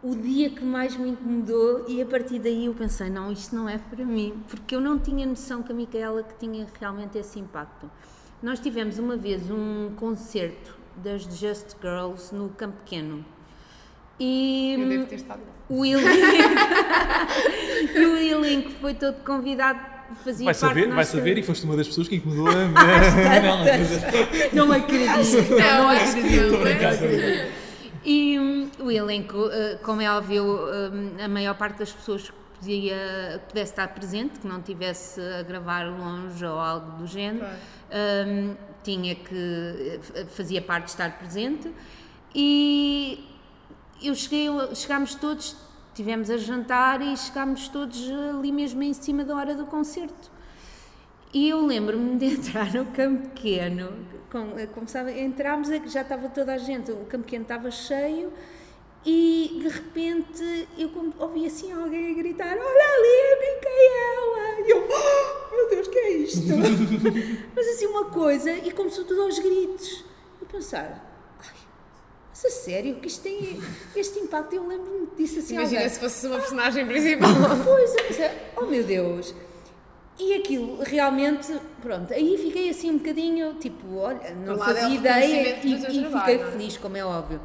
o dia que mais me incomodou e a partir daí eu pensei, não, isto não é para mim, porque eu não tinha noção que a Micaela que tinha realmente esse impacto. Nós tivemos uma vez um concerto das Just Girls no Campo Pequeno. E Eu devo ter estado lá. o e o foi todo convidado, fazia Vai parte saber, vai saber, e foste uma das pessoas que incomodou a Manela. Não acredito, Não, não acredito. não, brincar. E hum, o elenco, uh, como é óbvio, hum, a maior parte das pessoas que podia, pudesse estar presente, que não tivesse a gravar longe ou algo do género, hum, tinha que eh, fazia parte de estar presente. E eu cheguei, chegámos todos, tivemos a jantar e chegámos todos ali mesmo em cima da hora do concerto. E eu lembro-me de entrar no campo pequeno, com, começava, entrámos, é já estava toda a gente, o campo pequeno estava cheio e de repente eu como- ouvi assim alguém a gritar: Olha ali a Micaela! E eu, "Oh, meu Deus, que é isto? Mas assim uma coisa e começou tudo aos gritos. Eu pensar: Sério, que isto tem este impacto? Eu lembro-me disso assim Imagina alguém. se fosse uma personagem principal. Pois, eu pensei, oh meu Deus. E aquilo realmente, pronto, aí fiquei assim um bocadinho, tipo, olha, não fazia ideia e, e trabalho, fiquei é? feliz, como é óbvio.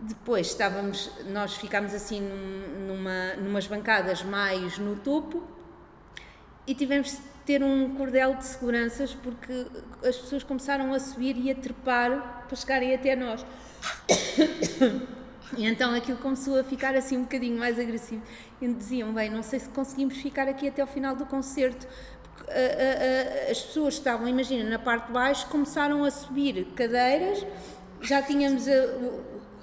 Depois estávamos, nós ficámos assim num- numa, numas bancadas mais no topo e tivemos ter um cordel de seguranças porque as pessoas começaram a subir e a trepar para chegarem até nós. E então aquilo começou a ficar assim um bocadinho mais agressivo. E diziam, bem, não sei se conseguimos ficar aqui até ao final do concerto. Ah, ah, ah, as pessoas estavam, imagina, na parte de baixo, começaram a subir cadeiras, já tínhamos,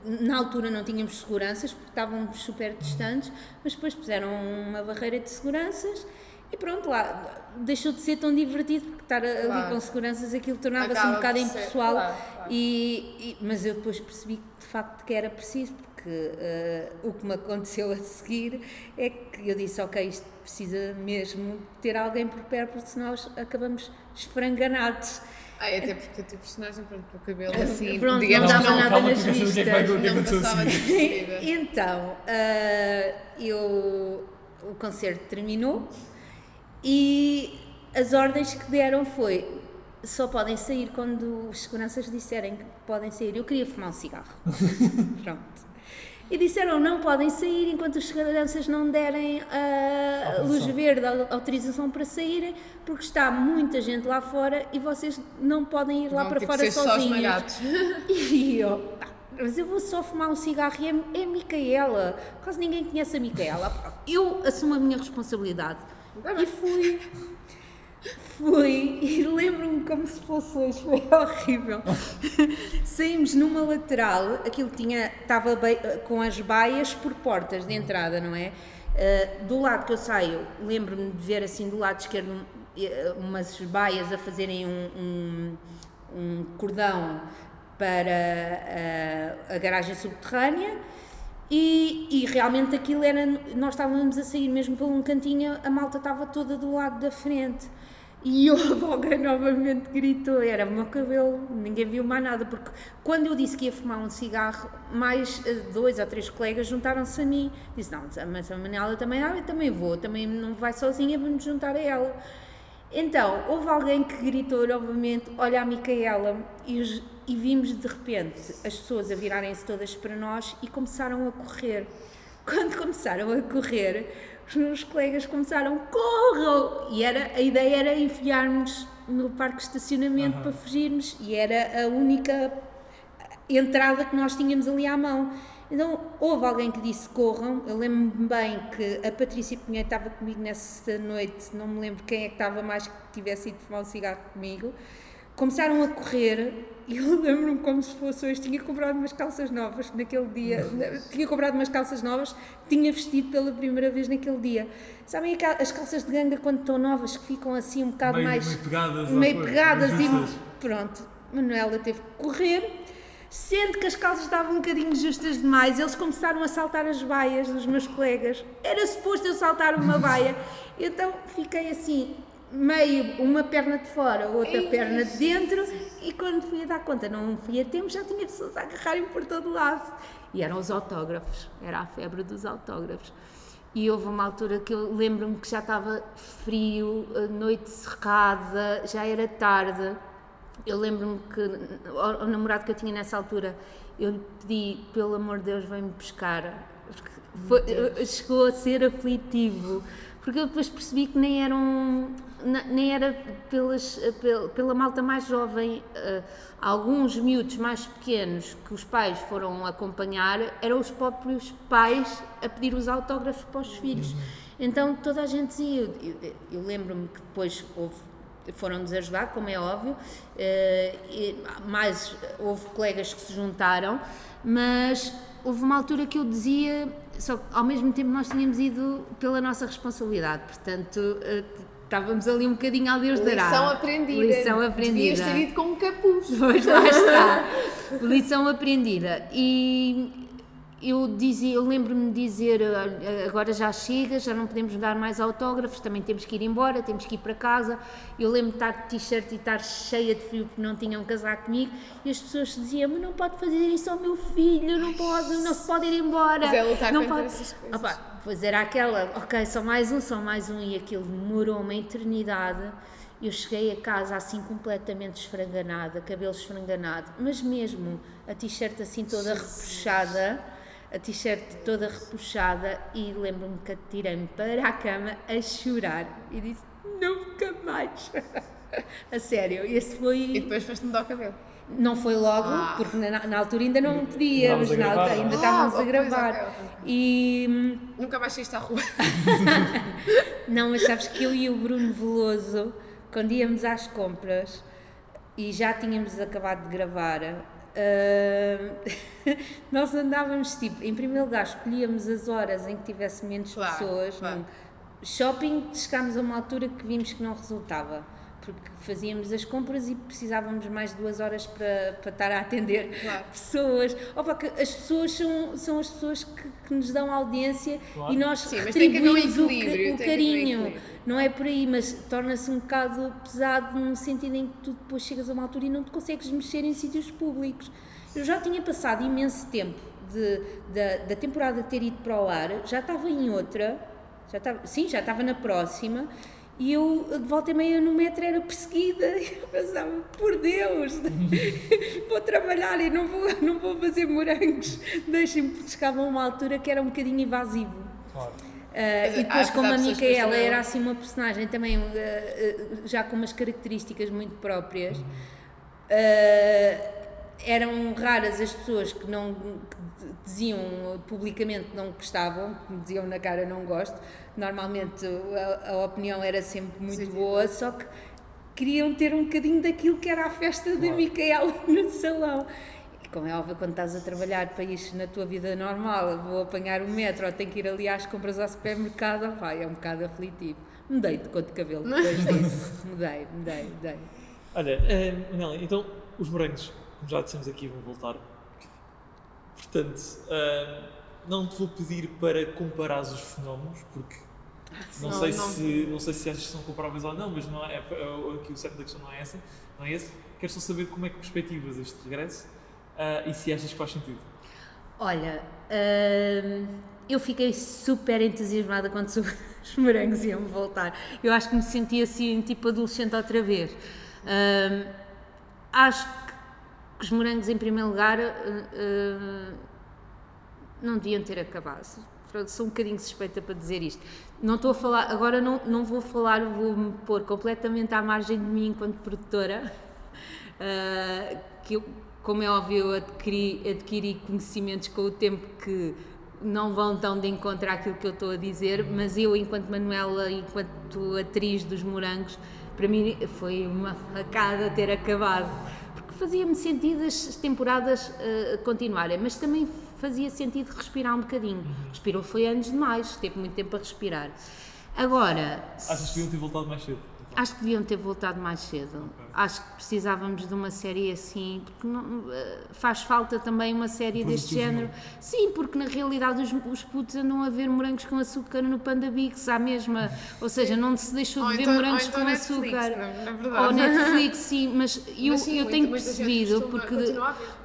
na altura não tínhamos seguranças, porque estávamos super distantes, mas depois puseram uma barreira de seguranças e pronto, lá deixou de ser tão divertido, porque estar a- ali Claro. com seguranças aquilo tornava-se um bocado impessoal. claro, claro. E, e- mas eu depois percebi que de facto que era preciso, porque eh, o que me aconteceu a seguir é que eu disse, ok, isto precisa mesmo ter alguém por perto, porque senão nós acabamos esfranganados. Ai, até porque o teu personagem, pronto, o cabelo assim, Pronto, digamos não dava não, nada nas a despercebida. Então, eh, eu, o concerto terminou e as ordens que deram foi só podem sair quando os seguranças disserem que podem sair. Eu queria fumar um cigarro. Pronto. E disseram não podem sair enquanto os seguranças não derem a luz Autorização. verde, a autorização para saírem, porque está muita gente lá fora e vocês não podem ir lá Vão, para fora sozinhos. E eu, "Pá, mas eu vou só fumar um cigarro e é, é Micaela. Quase ninguém conhece a Micaela. Eu assumo a minha responsabilidade. E fui. Fui e lembro-me como se fosse hoje, foi horrível. Saímos numa lateral, aquilo tinha, estava bem- com as baias por portas de entrada, não é? Uh, do lado que eu saio, lembro-me de ver assim do lado esquerdo um- eh, umas baias a fazerem um, um, um cordão para a garagem subterrânea e, e realmente aquilo era. Nós estávamos a sair mesmo por um cantinho, a malta estava toda do lado da frente. E houve alguém novamente gritou, era o meu cabelo, ninguém viu mais nada, porque quando eu disse que ia fumar um cigarro, mais eh, dois ou três colegas juntaram-se a mim. Disse, não, mas a Manela também, ah, eu também vou, também não vai sozinha, vamos juntar a ela. Então, houve alguém que gritou novamente: Olha a Micaela, e, e vimos de repente as pessoas a virarem-se todas para nós e começaram a correr. Quando começaram a correr, os meus colegas começaram: Corram! E era, a ideia era enfiarmos no parque de estacionamento para fugirmos, e era a única entrada que nós tínhamos ali à mão. Então, houve alguém que disse corram. Eu lembro-me bem que a Patrícia Pinheiro estava comigo nessa noite, não me lembro quem é que estava mais que tivesse ido fumar um cigarro comigo. Começaram a correr e eu lembro-me como se fosse hoje. Tinha comprado umas calças novas naquele dia. Tinha comprado umas calças novas, tinha vestido pela primeira vez naquele dia. Sabem as calças de ganga quando estão novas que ficam assim um bocado Meio- mais. meio pegadas meio pegadas e. justas. Pronto, Manuela teve que correr, sendo que as calças estavam um bocadinho justas demais, eles começaram a saltar as baias dos meus colegas. Era suposto eu saltar uma baia, então fiquei assim, meio uma perna de fora, outra perna de dentro, e quando fui a dar conta, não fui a tempo, já tinha pessoas a agarrarem por todo lado. E eram os autógrafos, era a febre dos autógrafos. E houve uma altura que eu lembro-me que já estava frio, a noite cerrada, já era tarde. Eu lembro-me que o, namorado que eu tinha nessa altura, eu lhe pedi, pelo amor de Deus, vem-me pescar. Foi, chegou a ser aflitivo, porque eu depois percebi que nem eram nem era pelas, pela, pela malta mais jovem, uh, alguns miúdos mais pequenos que os pais foram acompanhar, eram os próprios pais a pedir os autógrafos para os filhos. Uhum. Então toda a gente dizia, eu, eu, eu lembro-me que depois houve foram-nos ajudar, como é óbvio, uh, mais houve colegas que se juntaram, mas houve uma altura que eu dizia, só que ao mesmo tempo nós tínhamos ido pela nossa responsabilidade, portanto uh, Estávamos ali um bocadinho a Deus dará. Lição aprendida. Lição aprendida. Devias ter ido com um capuz. Pois lá está. Lição aprendida. E eu dizia, eu lembro-me de dizer, agora já chega, já não podemos dar mais autógrafos, também temos que ir embora, temos que ir para casa. Eu lembro de estar de t-shirt e estar cheia de frio porque não tinham casar comigo e as pessoas diziam, mas não pode fazer isso ao meu filho, não pode, não se pode ir embora. Mas é lutar não pode... essas coisas. Opa, pois era aquela, ok, só mais um, só mais um e aquilo demorou uma eternidade. Eu cheguei a casa assim completamente esfranganada, cabelo esfranganado, mas mesmo a t-shirt assim toda repuxada a t-shirt toda repuxada e lembro-me que atirei-me para a cama a chorar e disse nunca mais. a sério, esse foi. E depois foste mudar o cabelo. Não foi logo, ah. porque na, na, altura ainda não podia, mas na altura ainda ah, estávamos a gravar. E. Nunca mais saíste à rua. não, mas sabes que eu e o Bruno Veloso, quando íamos às compras e já tínhamos acabado de gravar, Uh, nós andávamos tipo, em primeiro lugar, escolhíamos as horas em que tivesse menos claro, pessoas. Claro. shopping, chegámos a uma altura que vimos que não resultava, porque fazíamos as compras e precisávamos mais de duas horas para, para estar a atender claro. pessoas. Opa, que as pessoas são, são as pessoas que, que nos dão audiência e nós Sim, retribuímos o, o carinho. Não é por aí, mas torna-se um bocado pesado no sentido em que tu depois chegas a uma altura e não te consegues mexer em sítios públicos. Eu já tinha passado imenso tempo de, de, da temporada ter ido para o ar, já estava em outra, já estava, sim, já estava na próxima, e eu, de volta e meia, no metro era perseguida. Eu pensava, por Deus, vou trabalhar e não vou, não vou fazer morangos. Deixem-me, porque chegava a uma altura que era um bocadinho invasivo. Claro. Uh, e depois, como a Micaela era assim uma personagem também uh, uh, já com umas características muito próprias, eram raras as pessoas que não que diziam publicamente que não gostavam, que me diziam na cara não gosto. Normalmente a, a opinião era sempre muito Sim. boa, só que queriam ter um bocadinho daquilo que era a festa claro. da Micaela no salão como é óbvio, quando estás a trabalhar para isto na tua vida normal, vou apanhar o metro ou tenho que ir ali às compras ao supermercado, vai, é um bocado aflitivo. Mudei de cor de cabelo depois disso. mudei, mudei, mudei. Olha, uh, Manela, então os morangos, como já dissemos aqui, vão voltar. Portanto, uh, não te vou pedir para comparares os fenómenos, porque não, não sei, não, se, não sei se achas que são comparáveis ou não, mas não é, é, aqui o certo da questão não é essa, não é esse. Quero só saber como é que perspectivas este regresso uh, e se achas que faz sentido. Olha, uh, eu fiquei super entusiasmada quando soube os morangos iam voltar. Eu acho que me senti assim, tipo adolescente outra vez. Uh, acho que os morangos, em primeiro lugar, não deviam ter acabado. Sou um bocadinho suspeita para dizer isto. Não estou a falar, agora não, não vou falar, vou-me pôr completamente à margem de mim enquanto produtora. Uh, que eu como é óbvio, eu adquiri, adquiri conhecimentos com o tempo que não vão tão de encontro àquilo que eu estou a dizer, mas eu, enquanto Manuela, enquanto atriz dos Morangos, para mim foi uma facada ter acabado, porque fazia-me sentido as temporadas uh, continuarem, mas também fazia sentido respirar um bocadinho. Respirou foi anos demais, teve muito tempo a respirar. Agora. Achas que deviam ter voltado mais cedo? Acho que deviam ter voltado mais cedo. Okay. Acho que precisávamos de uma série assim, porque não, eh, faz falta também uma série deste género. Sim, porque na realidade os, os putos andam a ver morangos com açúcar no Panda Bix à mesma. Ou seja, não se deixou de ver então, morangos então com Netflix, açúcar. É ou Netflix, sim, mas eu, mas sim, eu tenho percebido, porque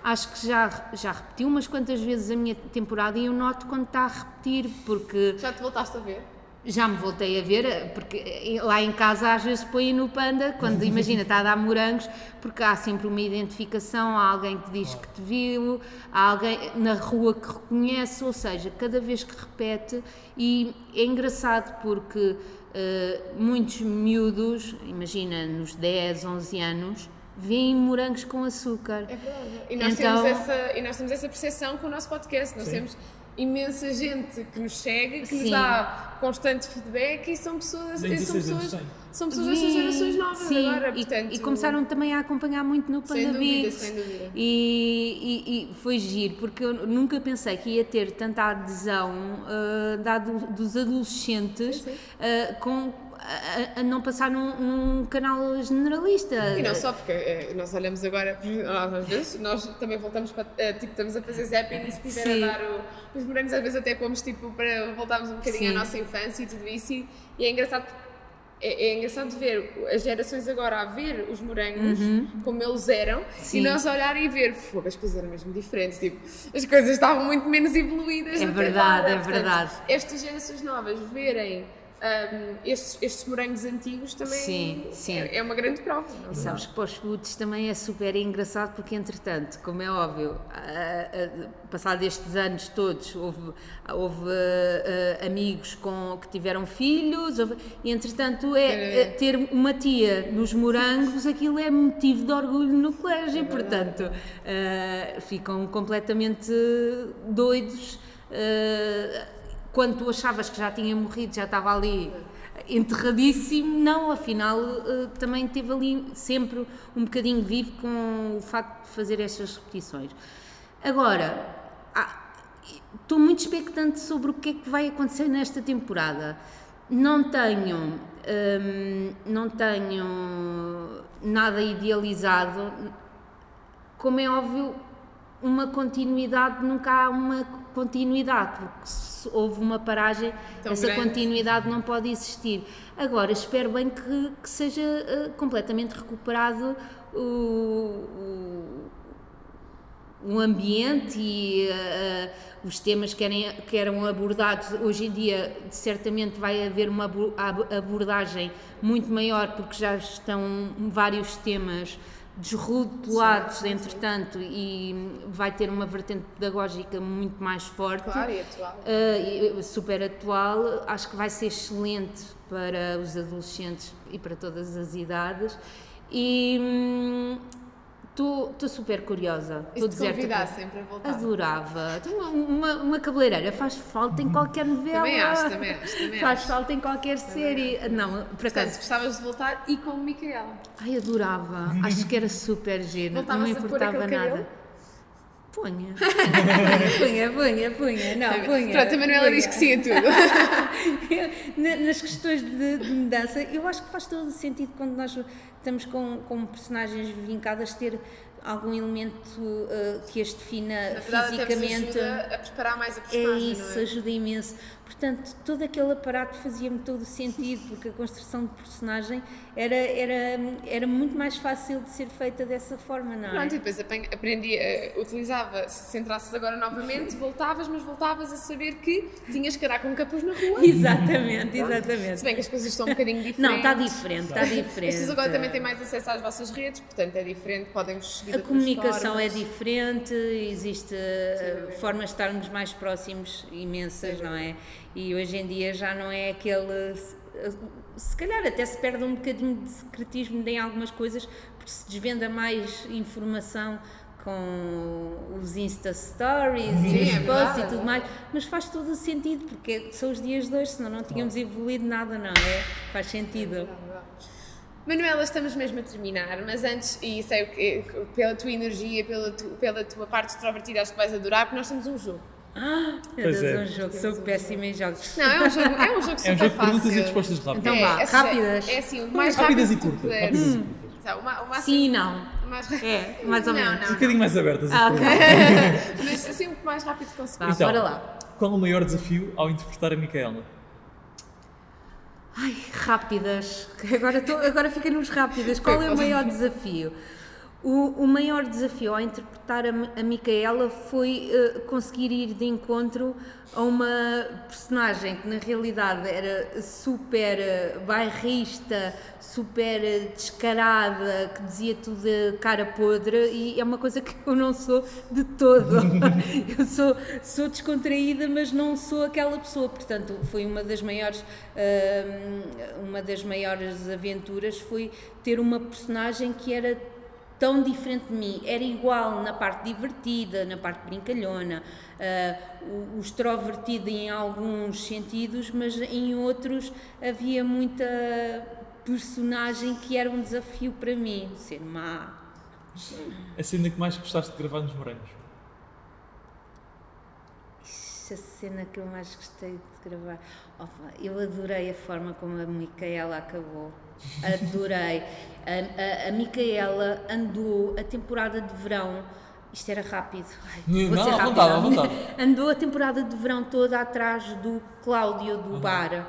acho que já, já repetiu umas quantas vezes a minha temporada e eu noto quando está a repetir, porque. Já te voltaste a ver? Já me voltei a ver, porque lá em casa às vezes põe no panda, quando imagina, está a dar morangos, porque há sempre uma identificação, há alguém que diz que te viu, há alguém na rua que reconhece, ou seja, cada vez que repete, e é engraçado porque uh, muitos miúdos, imagina, nos 10, 11 anos, veem morangos com açúcar. É verdade. E nós, então, temos, essa, e nós temos essa percepção com o nosso podcast, nós sim. temos imensa gente que nos segue, que Sim. nos dá constante feedback e são pessoas, são pessoas, são pessoas destas gerações novas Sim. agora. Portanto, e, e, começaram também a acompanhar muito no Panda Beat. Sem dúvida. E, e, e, foi giro, porque eu nunca pensei que ia ter tanta adesão uh, dado dos adolescentes. Uh, com a, a, não passar num, num, canal generalista. E não só, porque é, nós olhamos agora, às vezes, nós também voltamos para, é, tipo, estamos a fazer zapping e se estiver Sim. a dar o, os morangos, às vezes até pomos, tipo, para voltarmos um bocadinho Sim. à nossa infância e tudo isso, e, e é engraçado é, é, engraçado ver as gerações agora a ver os morangos uhum. como eles eram Sim. e nós olhar e ver, fogo, as coisas eram mesmo diferentes, tipo, as coisas estavam muito menos evoluídas. É verdade, é Portanto, verdade. Estas gerações novas verem um, estes, estes, morangos antigos também sim, sim. É, é, uma grande prova. Não? E sabes que para os putos também é super engraçado porque, entretanto, como é óbvio, uh, uh, passado estes anos todos, houve, houve uh, amigos com, que tiveram filhos, houve, e entretanto, é, ter uma tia nos morangos, aquilo é motivo de orgulho no colégio, é portanto, ficam completamente doidos quando tu achavas que já tinha morrido, já estava ali enterradíssimo, não, afinal uh, também teve ali sempre um bocadinho vivo com o facto de fazer estas repetições. Agora, estou muito expectante sobre o que é que vai acontecer nesta temporada. Não tenho, um, não tenho nada idealizado. Como é óbvio, uma continuidade, nunca há uma continuidade, porque se houve uma paragem, Tão essa grande. continuidade não pode existir. Agora, espero bem que, que seja uh, completamente recuperado o, o, o ambiente e uh, os temas que, eram, que eram abordados. Hoje em dia, certamente, vai haver uma abordagem muito maior, porque já estão vários temas desrotulados, entretanto, e vai ter uma vertente pedagógica muito mais forte. Claro, e atual. Uh, super atual. Acho que vai ser excelente para os adolescentes e para todas as idades. E. Estou super curiosa. Estou convidassem para voltar. Adorava. Uma, uma, uma, cabeleireira faz falta em qualquer novela. Também acho, também acho. Também faz acho. falta em qualquer também série. Acho. Não, por acaso. Portanto, gostavas de voltar e com o Micaela. Ai, adorava. Acho que era super giro. Não me importava nada. Cabelo? Punha. punha, punha, punha. Não, punha. Pronto, a Manuela punha. diz que sim a tudo. Nas questões de, de, mudança, eu acho que faz todo o sentido quando nós estamos com, com personagens vincadas ter algum elemento uh, que as defina Na verdade, fisicamente. Até a preparar mais a é personagem. É isso, é? ajuda imenso. Portanto, todo aquele aparato fazia-me todo o sentido, porque a construção de personagem era, era, era muito mais fácil de ser feita dessa forma, não é? Pronto, e depois aprendi, uh, utilizava, se entrasses agora novamente, voltavas, mas voltavas a saber que tinhas que andar com capuz na rua. Exatamente, exatamente. Se bem que as coisas estão um bocadinho diferentes. Não, está diferente, está diferente. Vocês agora também têm mais acesso às vossas redes, portanto é diferente, podem-vos seguir A comunicação é diferente, existe Sim, formas de estarmos mais próximos imensas, Sim, não é? E hoje em dia já não é aquele. Se calhar até se perde um bocadinho de secretismo em algumas coisas, porque se desvenda mais informação com os Insta Stories Sim, e os é posts e tudo mais, mas faz todo o sentido, porque são os dias de hoje, senão não tínhamos evoluído nada, não é? Faz sentido. Manuela, estamos mesmo a terminar, mas antes, e sei que pela tua energia, pela, tu, pela tua parte extrovertida, acho que vais adorar, porque nós temos um jogo. Ah, Deus, é. um jogo, sou péssima em jogos. Não, é um jogo, é um jogo super É um jogo de perguntas e respostas rápidas. Então é, vá, é, rápidas. É assim, o mais rápidas rápido e curtas. Rápidas hum. e curtas. Uma, uma assim, Sim, não. Mais... É, mais ou menos. Não, um bocadinho mais abertas. Ah, ok. Mas assim, o mais rápido conseguir. Então, bora lá. Qual o maior desafio ao interpretar a Micaela? Ai, rápidas. Agora, tô, agora fica nos rápidas. Qual é o maior desafio? O, o, maior desafio ao interpretar a, a Micaela foi uh, conseguir ir de encontro a uma personagem que na realidade era super uh, bairrista, super uh, descarada, que dizia tudo de cara podre e é uma coisa que eu não sou de todo. eu sou, sou descontraída, mas não sou aquela pessoa. Portanto, foi uma das maiores, uma das maiores aventuras foi ter uma personagem que era tão diferente de mim. Era igual na parte divertida, na parte brincalhona, uh, o, o extrovertido em alguns sentidos, mas em outros havia muita personagem que era um desafio para mim, ser má. A cena que mais gostaste de gravar nos Morangos? A cena que eu mais gostei de gravar. eu adorei a forma como a Micaela acabou. Adorei. A, a, a Micaela andou a temporada de verão. Isto era rápido. Ai, vou Não, ser à vontade, à vontade. Andou a temporada de verão toda atrás do Cláudio do uhum. bar,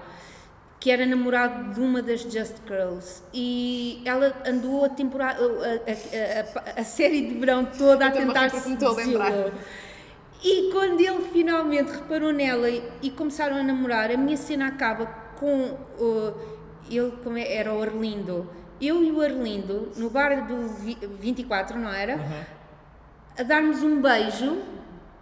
que era namorado de uma das Just Girls. E ela andou a temporada, a, a, a série de verão toda a tentar se E quando ele finalmente reparou nela e, e, começaram a namorar, a minha cena acaba com uh, ele como era o Arlindo eu e o Arlindo, no bar do 24, não era? Uhum. A darmos um beijo,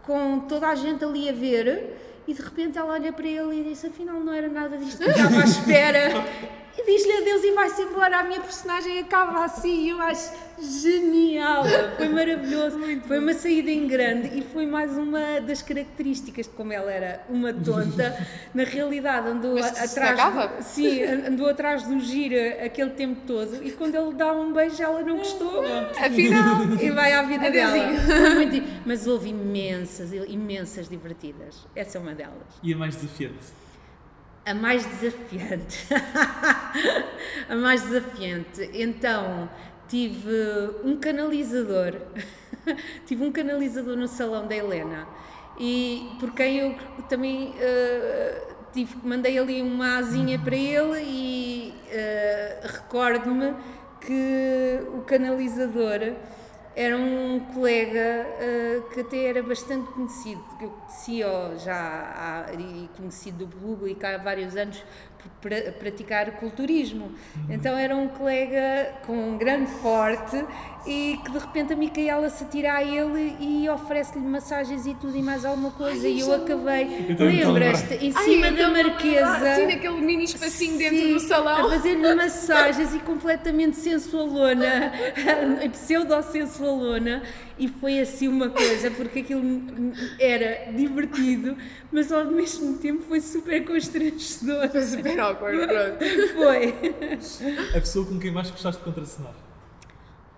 com toda a gente ali a ver, e de repente ela olha para ele e disse: Afinal, não era nada disto que estava à espera. e diz-lhe adeus e vai-se embora. A minha personagem acaba assim e eu acho genial. Foi maravilhoso. Muito foi uma saída em grande e foi mais uma das características de como ela era uma tonta. Na realidade, andou Mas atrás. Do, sim, andou atrás do gira aquele tempo todo e quando ele dá um beijo, ela não gostou. Afinal. E vai à vida dela. Mas houve imensas, imensas divertidas. Essa é uma delas. E a mais desafiante? A mais desafiante. a mais desafiante. Então, tive um canalizador. tive um canalizador no salão da Helena. E por quem eu também uh, tive, mandei ali uma asinha para ele e uh, recordo-me que o canalizador era um colega uh, que até era bastante conhecido, que eu conhecia já há, e conhecido do público há vários anos por praticar culturismo. Uhum. Então era um colega com um grande porte e que de repente a Micaela se tira a ele e oferece-lhe massagens e tudo e mais alguma coisa. Ai, e eu acabei, lembras-te, em cima Ai, da marquesa. assim naquele mini espacinho sim, dentro do salão. a fazer-lhe massagens e completamente sensualona. Pseudo-sensualona. E foi assim uma coisa, porque aquilo era divertido, mas ao mesmo tempo foi super constrangedor. Foi super awkward, pronto. Foi. A pessoa com quem mais gostaste de contracenar?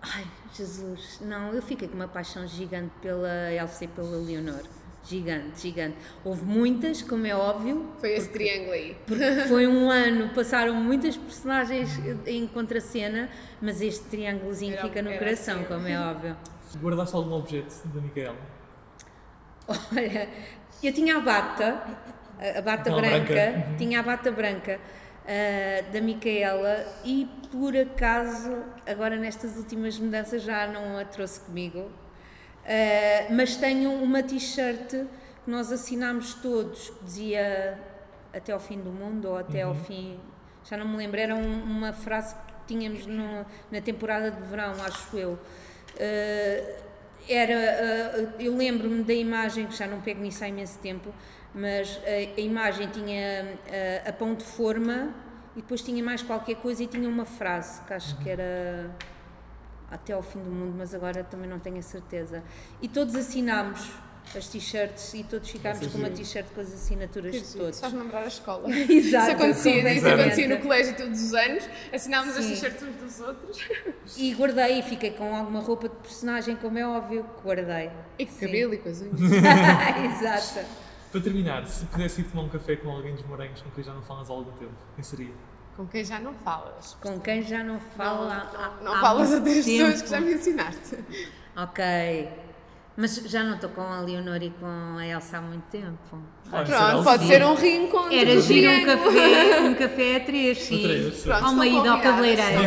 Ai, Jesus, não, eu fiquei com uma paixão gigante pela Elsa e pela Leonor. Gigante, gigante. Houve muitas, como é óbvio. Foi esse porque, triângulo aí. Porque foi um ano, passaram muitas personagens em contracena, mas este triângulozinho era, fica no coração, assim. como é óbvio. Guardaste algum objeto da Micaela? Olha, eu tinha a bata, a bata branca, branca, tinha a bata branca uh, da Micaela e por acaso, agora nestas últimas mudanças já não a trouxe comigo, uh, mas tenho uma t-shirt que nós assinámos todos, que dizia até ao fim do mundo ou até uhum. ao fim, já não me lembro, era um, uma frase que tínhamos no, na temporada de verão, acho eu. Uh, era, uh, eu lembro-me da imagem, que já não pego nisso há imenso tempo, mas a, a imagem tinha uh, a pão de forma e depois tinha mais qualquer coisa e tinha uma frase que acho que era até ao fim do mundo, mas agora também não tenho a certeza. E todos assinámos as t-shirts e todos ficámos com uma t-shirt com as assinaturas de todos. Faz lembrar a escola. Exato. Isso acontecia, isso acontecia no colégio todos os anos, assinámos as t-shirts uns dos outros. E guardei e fiquei com alguma roupa de personagem, como é óbvio, guardei. E com cabelo e com as unhas. Exato. Para terminar, se pudesse ir tomar um café com alguém dos Morangos com quem já não falas há algum tempo, quem seria? Com quem já não falas. Com quem já não fala Não, não, não falas a três pessoas que já me ensinaste. Ok. Mas já não estou com a Leonor e com a Elsa há muito tempo. Ah, Pronto, será? pode ser um reencontro. Era giro um café, um café a três, sim. três. Pronto, uma estão ida ao cabeleireiro.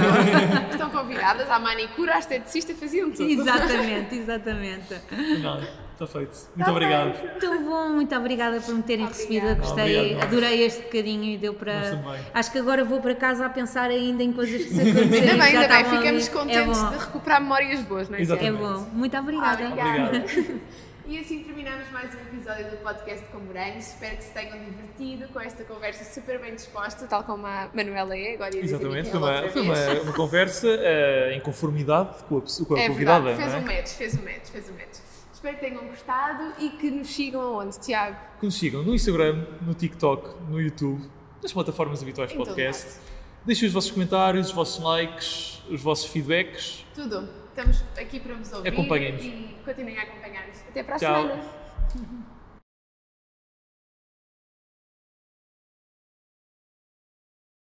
Estão convidadas à manicure, à esteticista, faziam tudo. exatamente, exatamente. Não, está feito. Muito obrigado. Muito bom, muito obrigada por me terem recebido. Gostei, Obrigado, adorei este bocadinho e deu para. Acho que agora vou para casa a pensar ainda em coisas que se aconteceram. Ainda bem, já ainda bem, ficamos ali. contentes é de recuperar memórias boas, não é? Exatamente. É bom, muito obrigada. Obrigada. E assim terminamos mais um episódio do podcast com Morangos. Espero que se tenham divertido com esta conversa super bem disposta, tal como a Manuela é. Agora Exatamente, foi uma, foi uma, uma conversa eh, em conformidade com a, pessoa- com a É convidada. verdade, fez não um é? match, fez um match, fez um match. Espero que tenham gostado e que nos sigam aonde, Tiago? Que nos sigam no Instagram, no TikTok, no YouTube, nas plataformas habituais de podcast. Deixem os vossos comentários, os vossos likes, os vossos feedbacks. Tudo. Estamos aqui para vos ouvir Acompanhem-nos. e continuem a acompanhar-nos. Até para a Tchau. semana.